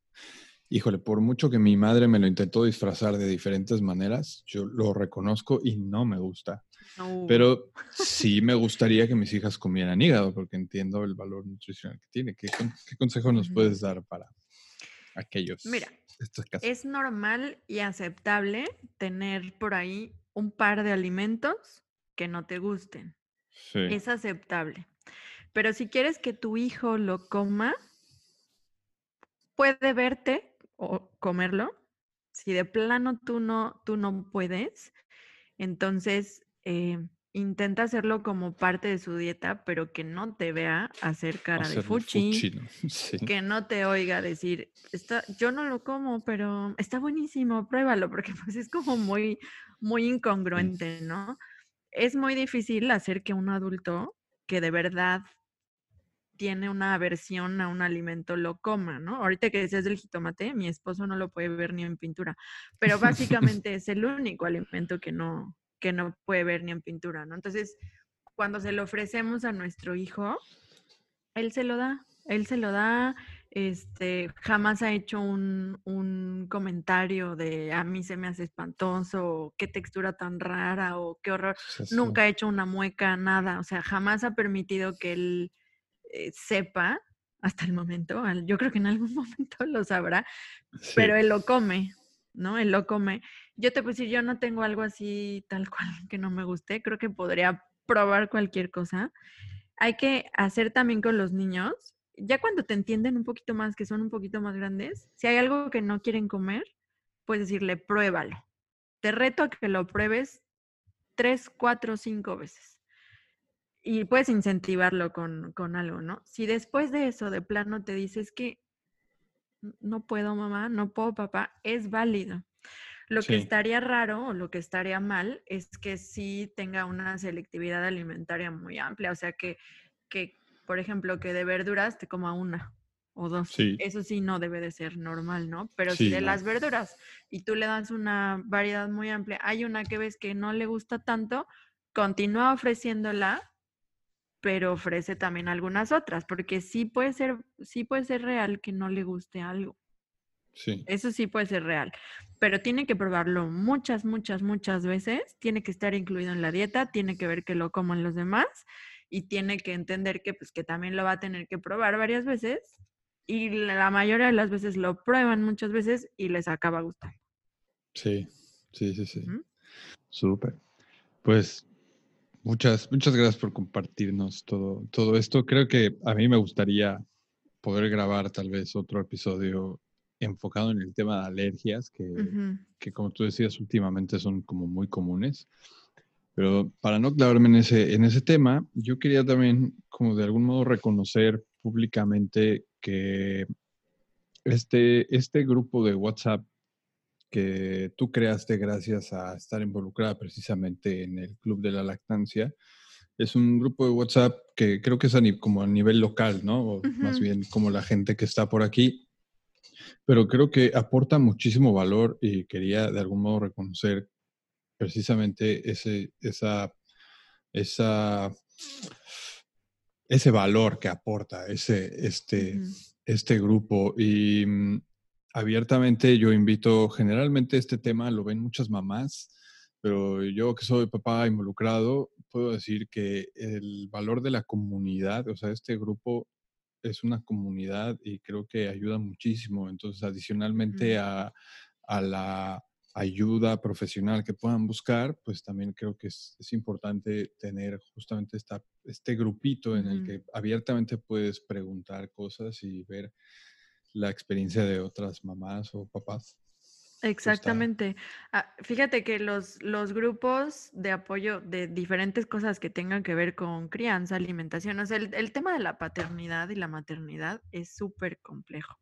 Híjole, por mucho que mi madre me lo intentó disfrazar de diferentes maneras, yo lo reconozco y no me gusta. Pero sí me gustaría que mis hijas comieran hígado, porque entiendo el valor nutricional que tiene. ¿Qué, consejo nos puedes dar para aquellos? Mira, es normal y aceptable tener por ahí un par de alimentos que no te gusten. Es aceptable. Pero si quieres que tu hijo lo coma, puede verte o comerlo. Si de plano tú no, tú no puedes, entonces eh, intenta hacerlo como parte de su dieta, pero que no te vea hacer cara de fuchi, que no te oiga decir, está, yo no lo como, pero está buenísimo, pruébalo, porque pues es como muy, muy incongruente, ¿no? Es muy difícil hacer que un adulto que de verdad tiene una aversión a un alimento lo coma, ¿no? Ahorita que decías del jitomate, mi esposo no lo puede ver ni en pintura, pero básicamente es el único alimento que no, que no puede ver ni en pintura, ¿no? Entonces, cuando se lo ofrecemos a nuestro hijo, él se lo da, él se lo da, este, jamás ha hecho un, un, comentario de a mí se me hace espantoso, o qué textura tan rara, o qué horror. Nunca ha hecho una mueca, nada. O sea, jamás ha permitido que él eh, sepa hasta el momento. Yo creo que en algún momento lo sabrá, pero él lo come, ¿no? Él lo come. Yo te puedo decir, yo no tengo algo así tal cual que no me guste. Creo que podría probar cualquier cosa. Hay que hacer también con los niños, ya cuando te entienden un poquito más, que son un poquito más grandes, si hay algo que no quieren comer, puedes decirle, pruébalo. Te reto a que lo pruebes tres, cuatro, cinco veces. Y puedes incentivarlo con, con algo, ¿no? Si después de eso, de plano, te dices que no puedo, mamá, no puedo, papá, es válido. Lo que estaría raro o lo que estaría mal es que sí tenga una selectividad alimentaria muy amplia, o sea que, que por ejemplo, que de verduras te coma una o dos. Eso sí no debe de ser normal, ¿no? Pero si de las verduras y tú le das una variedad muy amplia, hay una que ves que no le gusta tanto, continúa ofreciéndola pero ofrece también algunas otras, porque sí puede ser, sí puede ser real que no le guste algo. Sí. Eso sí puede ser real, pero tiene que probarlo muchas, muchas, muchas veces, tiene que estar incluido en la dieta, tiene que ver que lo coman los demás y tiene que entender que pues que también lo va a tener que probar varias veces y la mayoría de las veces lo prueban muchas veces y les acaba gustando. Sí, sí, sí, sí. Súper. Pues Muchas, muchas gracias por compartirnos todo, todo esto. Creo que a mí me gustaría poder grabar tal vez otro episodio enfocado en el tema de alergias, que, que como tú decías, últimamente son como muy comunes. Pero para no clavarme en ese, en ese tema, yo quería también como de algún modo reconocer públicamente que este, este grupo de WhatsApp que tú creaste gracias a estar involucrada precisamente en el Club de la Lactancia. Es un grupo de WhatsApp que creo que es a como a nivel local, ¿no? O más bien como la gente que está por aquí. Pero creo que aporta muchísimo valor y quería de algún modo reconocer precisamente ese, esa, esa, ese valor que aporta ese, este, este grupo. Y mm, abiertamente yo invito, generalmente este tema lo ven muchas mamás, pero yo que soy papá involucrado, puedo decir que el valor de la comunidad, o sea, este grupo es una comunidad y creo que ayuda muchísimo. Entonces, adicionalmente a, la ayuda profesional que puedan buscar, pues también creo que es, importante tener justamente esta, este grupito en el que abiertamente puedes preguntar cosas y ver la experiencia de otras mamás o papás. Exactamente. Ah, fíjate que los, los grupos de apoyo de diferentes cosas que tengan que ver con crianza, alimentación, o sea, el, tema de la paternidad y la maternidad es súper complejo.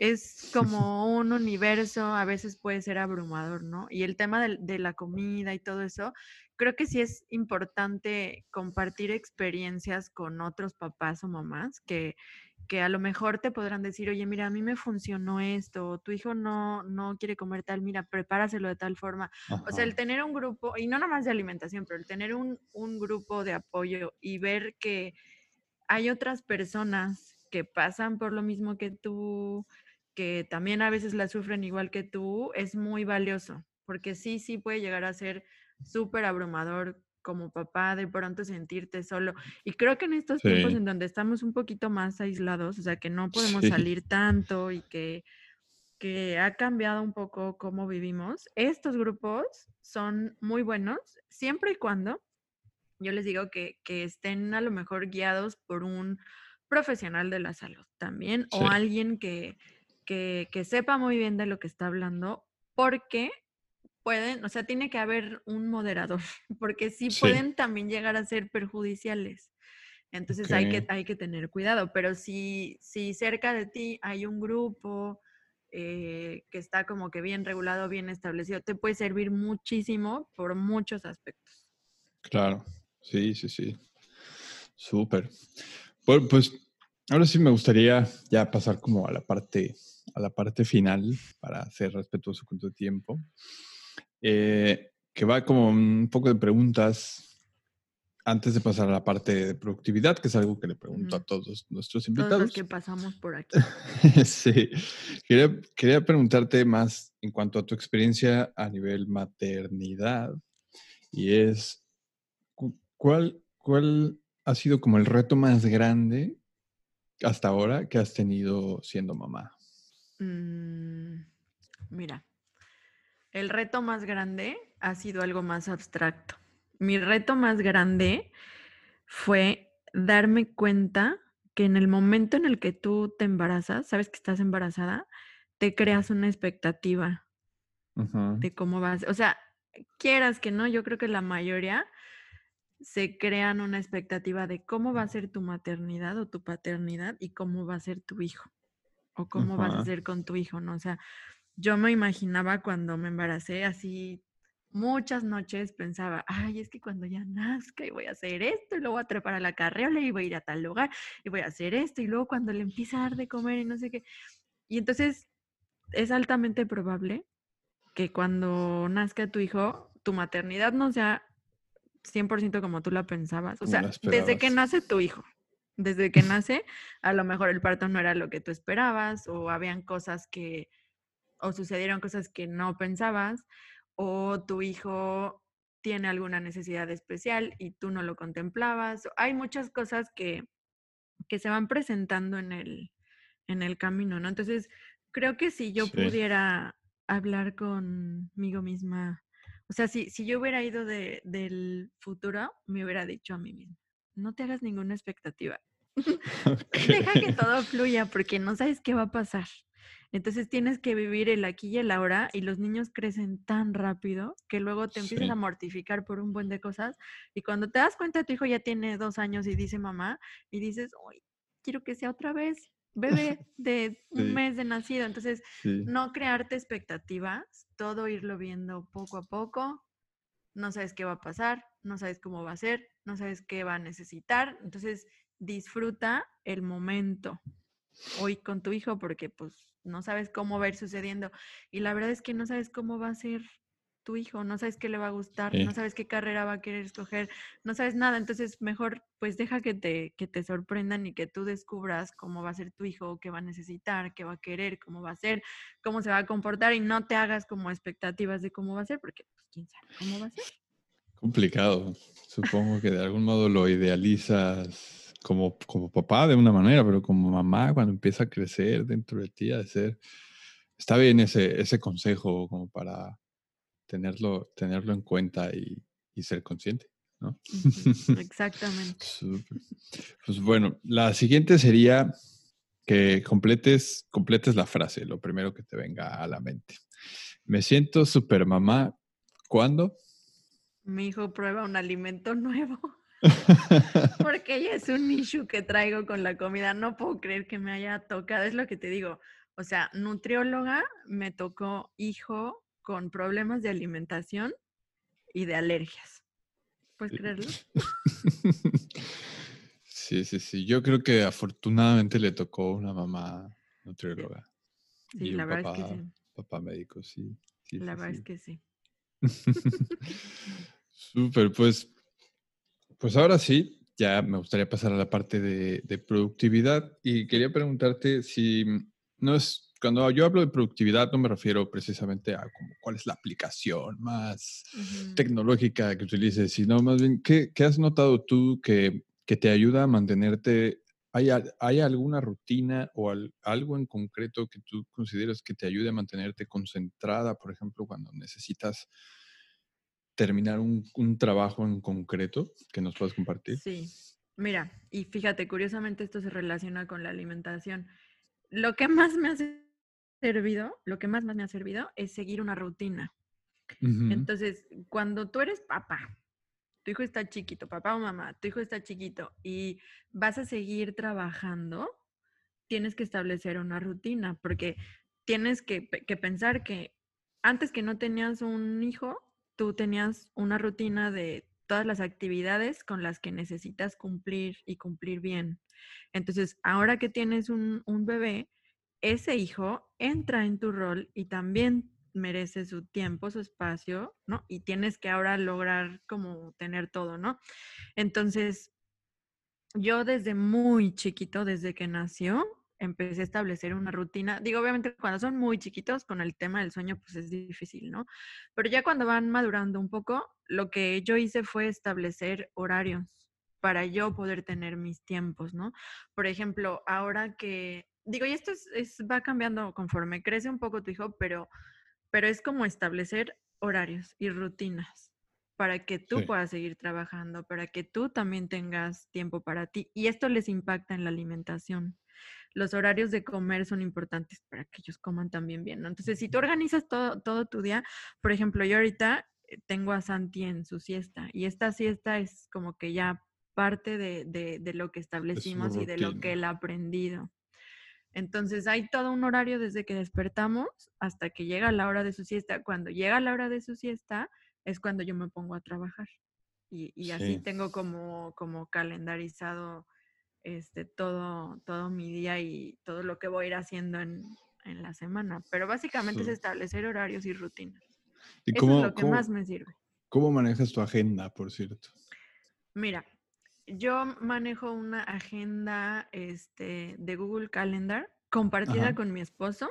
Es como un universo, a veces puede ser abrumador, ¿no? Y el tema de, de la comida y todo eso, creo que sí es importante compartir experiencias con otros papás o mamás que, que a lo mejor te podrán decir, oye, mira, a mí me funcionó esto, tu hijo no, no quiere comer tal, mira, prepáraselo de tal forma. O sea, el tener un grupo, y no nada más de alimentación, pero el tener un, un grupo de apoyo y ver que hay otras personas que pasan por lo mismo que tú, que también a veces la sufren igual que tú, es muy valioso, porque sí, sí puede llegar a ser súper abrumador como papá de pronto sentirte solo. Y creo que en estos tiempos en donde estamos un poquito más aislados, o sea, que no podemos salir tanto y que, que ha cambiado un poco cómo vivimos, estos grupos son muy buenos siempre y cuando yo les digo que, que estén a lo mejor guiados por un profesional de la salud también o alguien que, que, que sepa muy bien de lo que está hablando, porque pueden, o sea, tiene que haber un moderador, porque sí, pueden también llegar a ser perjudiciales. Entonces hay, que, hay que tener cuidado, pero si, si cerca de ti hay un grupo eh, que está como que bien regulado, bien establecido, te puede servir muchísimo por muchos aspectos. Claro, sí, sí, sí. Súper. Bueno, pues ahora sí me gustaría ya pasar como a la parte, a la parte final para ser respetuoso con tu tiempo. Eh, que va como un poco de preguntas antes de pasar a la parte de productividad, que es algo que le pregunto a todos nuestros invitados. Todos los que pasamos por aquí. sí. Quería, quería preguntarte más en cuanto a tu experiencia a nivel maternidad. Y es, ¿cuál, cuál ha sido como el reto más grande hasta ahora que has tenido siendo mamá? Mm, mira, el reto más grande ha sido algo más abstracto. Mi reto más grande fue darme cuenta que en el momento en el que tú te embarazas, sabes que estás embarazada, te creas una expectativa de cómo vas. O sea, quieras que no, yo creo que la mayoría se crean una expectativa de cómo va a ser tu maternidad o tu paternidad y cómo va a ser tu hijo o cómo vas a ser con tu hijo, ¿no? O sea, yo me imaginaba cuando me embaracé así muchas noches pensaba, ay, es que cuando ya nazca y voy a hacer esto y luego voy a trepar a la carriola y voy a ir a tal lugar y voy a hacer esto y luego cuando le empieza a dar de comer y no sé qué. Y entonces es altamente probable que cuando nazca tu hijo, tu maternidad no sea 100% como tú la pensabas. O sea, desde que nace tu hijo, desde que nace, a lo mejor el parto no era lo que tú esperabas o habían cosas que o sucedieron cosas que no pensabas, o tu hijo tiene alguna necesidad especial y tú no lo contemplabas. Hay muchas cosas que, que se van presentando en el, en el camino, ¿no? Entonces, creo que si yo pudiera hablar conmigo misma, o sea, si, si yo hubiera ido de, del futuro, me hubiera dicho a mí misma, no te hagas ninguna expectativa. Deja que todo fluya porque no sabes qué va a pasar. Entonces tienes que vivir el aquí y el ahora y los niños crecen tan rápido que luego te empiezas a mortificar por un buen de cosas y cuando te das cuenta tu hijo ya tiene dos años y dice mamá y dices, hoy quiero que sea otra vez bebé de un mes de nacido. Entonces, no crearte expectativas, todo irlo viendo poco a poco. No sabes qué va a pasar, no sabes cómo va a ser, no sabes qué va a necesitar. Entonces, disfruta el momento hoy con tu hijo porque pues no sabes cómo va a ir sucediendo. Y la verdad es que no sabes cómo va a ser tu hijo, no sabes qué le va a gustar, no sabes qué carrera va a querer escoger, no sabes nada. Entonces, mejor pues deja que te, que te sorprendan y que tú descubras cómo va a ser tu hijo, qué va a necesitar, qué va a querer, cómo va a ser, cómo se va a comportar y no te hagas como expectativas de cómo va a ser, porque pues quién sabe cómo va a ser. Complicado. Supongo que de algún modo lo idealizas como, como papá de una manera, pero como mamá cuando empieza a crecer dentro de ti, a ser, está bien ese, ese consejo como para tenerlo, tenerlo en cuenta y, y ser consciente. ¿no? Exactamente. pues bueno, la siguiente sería que completes, completes la frase, lo primero que te venga a la mente. Me siento super mamá. ¿Cuándo? Mi hijo prueba un alimento nuevo. Porque ella es un issue que traigo con la comida. No puedo creer que me haya tocado. Es lo que te digo. O sea, nutrióloga me tocó hijo con problemas de alimentación y de alergias. ¿Puedes creerlo? Sí, sí, sí. Yo creo que afortunadamente le tocó una mamá nutrióloga. Sí, la verdad es que sí. Papá médico, sí. la verdad es que sí. Súper, pues, pues ahora sí, ya me gustaría pasar a la parte de, productividad y quería preguntarte si no es, cuando yo hablo de productividad no me refiero precisamente a como, cuál es la aplicación más tecnológica que utilices, sino más bien, ¿qué, has notado tú que, te ayuda a mantenerte? ¿Hay, ¿Hay alguna rutina o algo en concreto que tú consideras que te ayude a mantenerte concentrada, por ejemplo, cuando necesitas terminar un, trabajo en concreto que nos puedas compartir? Sí, mira, y fíjate, curiosamente esto se relaciona con la alimentación. Lo que más me ha servido, lo que más, más me ha servido es seguir una rutina. Entonces, cuando tú eres papá, tu hijo está chiquito, papá o mamá, tu hijo está chiquito y vas a seguir trabajando, tienes que establecer una rutina, porque tienes que, que pensar que antes que no tenías un hijo, tú tenías una rutina de todas las actividades con las que necesitas cumplir y cumplir bien. Entonces, ahora que tienes un, bebé, ese hijo entra en tu rol y también merece su tiempo, su espacio, ¿no? Y tienes que ahora lograr como tener todo, ¿no? Entonces, yo desde muy chiquito, desde que nació, empecé a establecer una rutina. Digo, obviamente cuando son muy chiquitos con el tema del sueño, pues es difícil, ¿no? Pero ya cuando van madurando un poco, lo que yo hice fue establecer horarios para yo poder tener mis tiempos, ¿no? Por ejemplo, ahora que, digo, y esto es, va cambiando conforme crece un poco tu hijo, pero, pero es como establecer horarios y rutinas para que tú puedas seguir trabajando, para que tú también tengas tiempo para ti. Y esto les impacta en la alimentación los horarios de comer son importantes para que ellos coman también bien, ¿no? Entonces, si tú organizas todo, todo tu día, por ejemplo, yo ahorita eh, tengo a Santi en su siesta y esta siesta es como que ya parte de, lo que establecimos y de lo que él ha aprendido. Entonces hay todo un horario desde que despertamos hasta que llega la hora de su siesta. Cuando llega la hora de su siesta es cuando yo me pongo a trabajar. Y, así tengo como, como calendarizado este, todo, todo mi día y todo lo que voy a ir haciendo en, la semana. Pero básicamente es establecer horarios y rutinas. ¿Y Eso es lo que más me sirve. ¿Cómo manejas tu agenda, por cierto? Mira, yo manejo una agenda este, de Google Calendar compartida con mi esposo,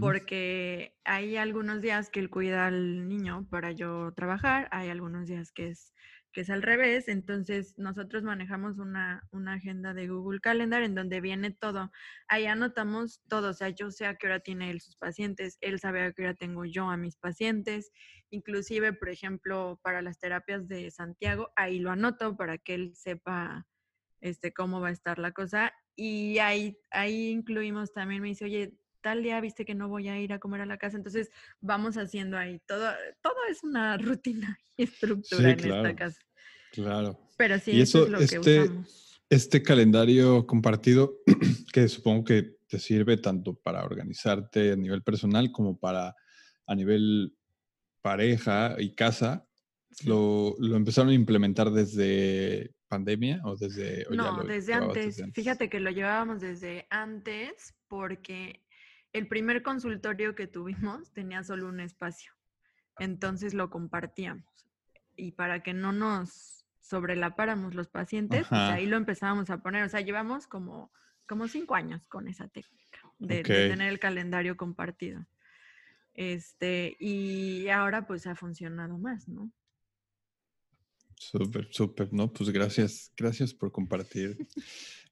porque hay algunos días que él cuida al niño para yo trabajar, hay algunos días que es que es al revés. Entonces, nosotros manejamos una, agenda de Google Calendar en donde viene todo. Ahí anotamos todo, o sea, yo sé a qué hora tiene él sus pacientes, él sabe a qué hora tengo yo a mis pacientes. Inclusive, por ejemplo, para las terapias de Santiago, ahí lo anoto para que él sepa este, cómo va a estar la cosa. Y ahí, ahí incluimos también, me dice, oye, tal día viste que no voy a ir a comer a la casa, entonces vamos haciendo ahí todo, todo es una rutina y estructura en esta casa. Claro. Pero sí, eso, es lo este, que usamos. Este calendario compartido, que supongo que te sirve tanto para organizarte a nivel personal como para a nivel pareja y casa, lo, empezaron a implementar desde pandemia o desde... no, desde antes. Fíjate que lo llevábamos desde antes porque el primer consultorio que tuvimos tenía solo un espacio. Entonces lo compartíamos. Y para que no nos sobrelapáramos los pacientes, pues ahí lo empezábamos a poner. O sea, llevamos como, como cinco años con esa técnica de, tener el calendario compartido. Este, y ahora pues ha funcionado más, ¿no? Súper, súper, ¿no? Pues gracias, gracias por compartir.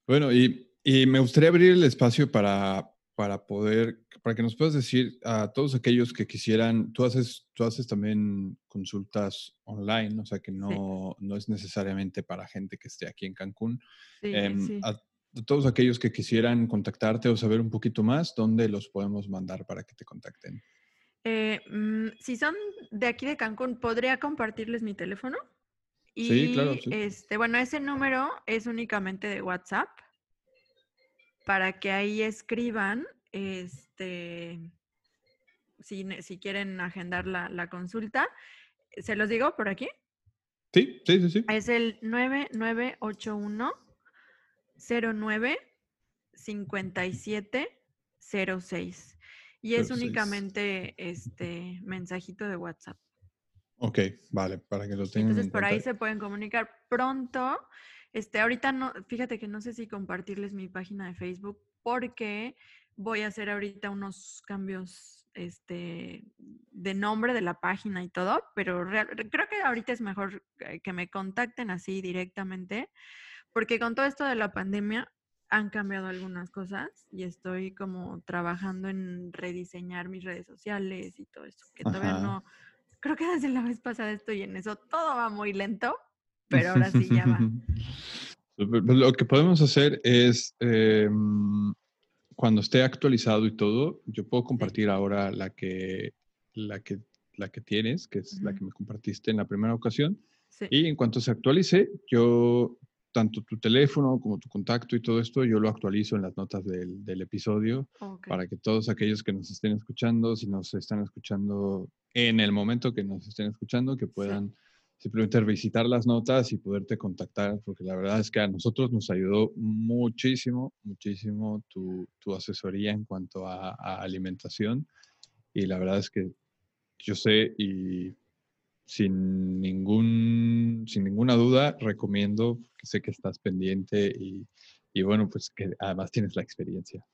bueno, y, y me gustaría abrir el espacio para, para poder, para que nos puedas decir a todos aquellos que quisieran, tú haces, tú haces también consultas online, o sea que no, no es necesariamente para gente que esté aquí en Cancún. Em, a, todos aquellos que quisieran contactarte o saber un poquito más, ¿dónde los podemos mandar para que te contacten? Eh, mm, si son de aquí de Cancún, ¿podría compartirles mi teléfono? Y, sí, claro. Este, bueno, ese número es únicamente de WhatsApp para que ahí escriban, este, si, quieren agendar la, consulta. ¿Se los digo por aquí? Sí, sí, sí, sí. Es el 9981 09 57 06. Y es únicamente este mensajito de WhatsApp. Ok, vale, para que lo tengan. Entonces por ahí se pueden comunicar pronto. Este, ahorita no, fíjate que no sé si compartirles mi página de Facebook porque voy a hacer ahorita unos cambios este, de nombre de la página y todo, pero creo que ahorita es mejor que me contacten así directamente, porque con todo esto de la pandemia han cambiado algunas cosas y estoy como trabajando en rediseñar mis redes sociales y todo eso, que todavía no, creo que desde la vez pasada estoy en eso, todo va muy lento, pero ahora sí ya va. Pues, lo que podemos hacer es, em, cuando esté actualizado y todo, yo puedo compartir ahora la que, la que, la que tienes, que es la que me compartiste en la primera ocasión. Y en cuanto se actualice, yo, tanto tu teléfono como tu contacto y todo esto, yo lo actualizo en las notas del, del episodio para que todos aquellos que nos estén escuchando, si nos están escuchando en el momento que nos estén escuchando, que puedan simplemente visitar las notas y poderte contactar, porque la verdad es que a nosotros nos ayudó muchísimo, muchísimo tu, tu asesoría en cuanto a, alimentación. Y la verdad es que yo sé y sin, ningún, sin ninguna duda recomiendo, que sé que estás pendiente y, y bueno, pues que además tienes la experiencia.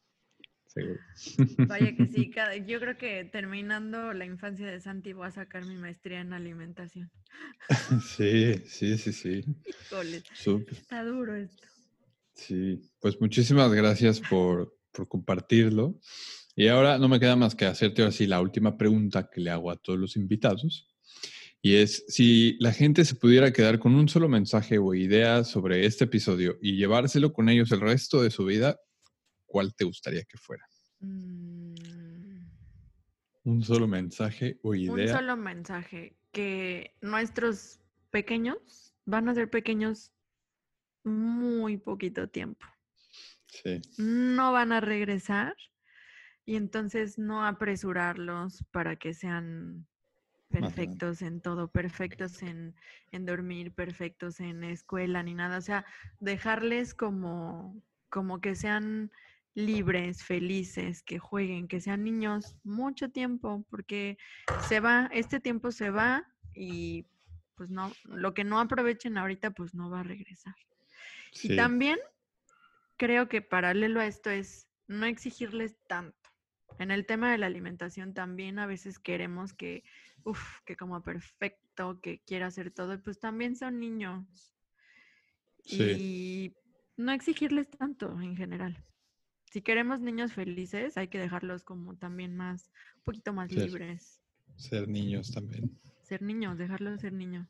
Vaya que sí, yo creo que terminando la infancia de Santi voy a sacar mi maestría en alimentación. Sí, sí, sí, sí. Está duro esto. Sí, pues muchísimas gracias por, por, compartirlo. Y ahora no me queda más que hacerte así la última pregunta que le hago a todos los invitados. Y es, si la gente se pudiera quedar con un solo mensaje o idea sobre este episodio y llevárselo con ellos el resto de su vida, ¿cuál te gustaría que fuera? Mm. Un solo mensaje o idea. Un solo mensaje, que nuestros pequeños van a ser pequeños muy poquito tiempo. Sí. No van a regresar y entonces no apresurarlos para que sean perfectos en todo, perfectos en, en, dormir, perfectos en escuela, ni nada. O sea, dejarles como, como que sean libres, felices, que jueguen, que sean niños mucho tiempo, porque se va, este tiempo se va y pues no, lo que no aprovechen ahorita pues no va a regresar. Y también creo que paralelo a esto es no exigirles tanto. En el tema de la alimentación también a veces queremos que, uff, que como perfecto, que quiera hacer todo, pues también son niños. Y no exigirles tanto en general si queremos niños felices, hay que dejarlos como también más, un poquito más libres. Ser niños también. Ser niños, dejarlos ser niños.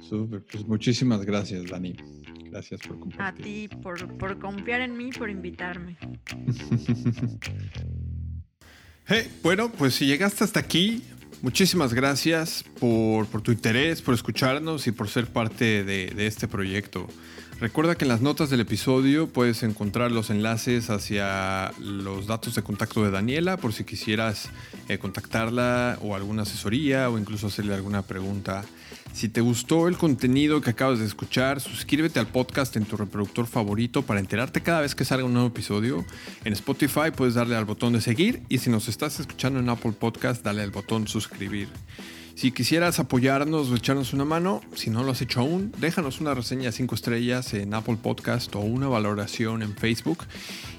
Súper, pues muchísimas gracias, Dani. Gracias por compartir. A ti, por, por confiar en mí, por invitarme. hey, bueno, pues si llegaste hasta aquí, muchísimas gracias por, por tu interés, por escucharnos y por ser parte de, de este proyecto. Recuerda que en las notas del episodio puedes encontrar los enlaces hacia los datos de contacto de Daniela por si quisieras eh, contactarla o alguna asesoría o incluso hacerle alguna pregunta. Si te gustó el contenido que acabas de escuchar, suscríbete al podcast en tu reproductor favorito para enterarte cada vez que salga un nuevo episodio. En Spotify puedes darle al botón de seguir y si nos estás escuchando en Apple Podcast, dale al botón suscribir. Si quisieras apoyarnos o echarnos una mano, si no lo has hecho aún, déjanos una reseña 5 estrellas en Apple Podcast o una valoración en Facebook.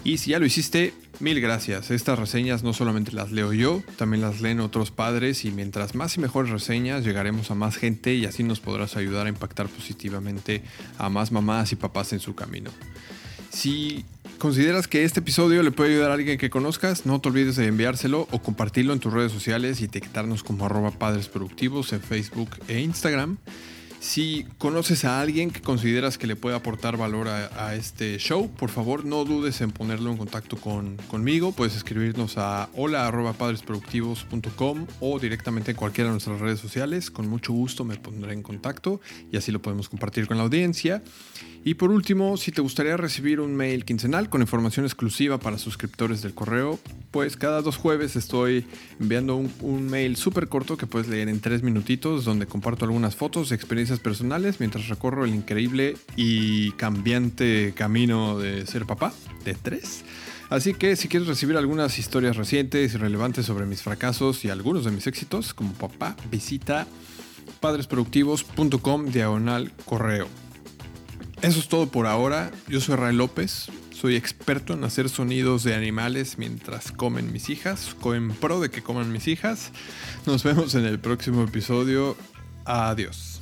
Y si ya lo hiciste, mil gracias. Estas reseñas no solamente las leo yo, también las leen otros padres y mientras más y mejores reseñas llegaremos a más gente y así nos podrás ayudar a impactar positivamente a más mamás y papás en su camino. Si consideras que este episodio le puede ayudar a alguien que conozcas, no te olvides de enviárselo o compartirlo en tus redes sociales y etiquetarnos como arroba padres productivos en Facebook e Instagram. Si conoces a alguien que consideras que le puede aportar valor a, este show, por favor no dudes en ponerlo en contacto con, conmigo. Puedes escribirnos a hola.padresproductivos.com o directamente en cualquiera de nuestras redes sociales. Con mucho gusto me pondré en contacto y así lo podemos compartir con la audiencia. Y por último, si te gustaría recibir un mail quincenal con información exclusiva para suscriptores del correo, pues cada dos jueves estoy enviando un, un mail súper corto que puedes leer en tres minutitos donde comparto algunas fotos, experiencias personales mientras recorro el increíble y cambiante camino de ser papá de tres. Así que si quieres recibir algunas historias recientes y relevantes sobre mis fracasos y algunos de mis éxitos como papá, visita padresproductivos.com diagonal correo. Eso es todo por ahora. Yo soy Ray López. Soy experto en hacer sonidos de animales mientras comen mis hijas. En pro de que coman mis hijas. Nos vemos en el próximo episodio. Adiós.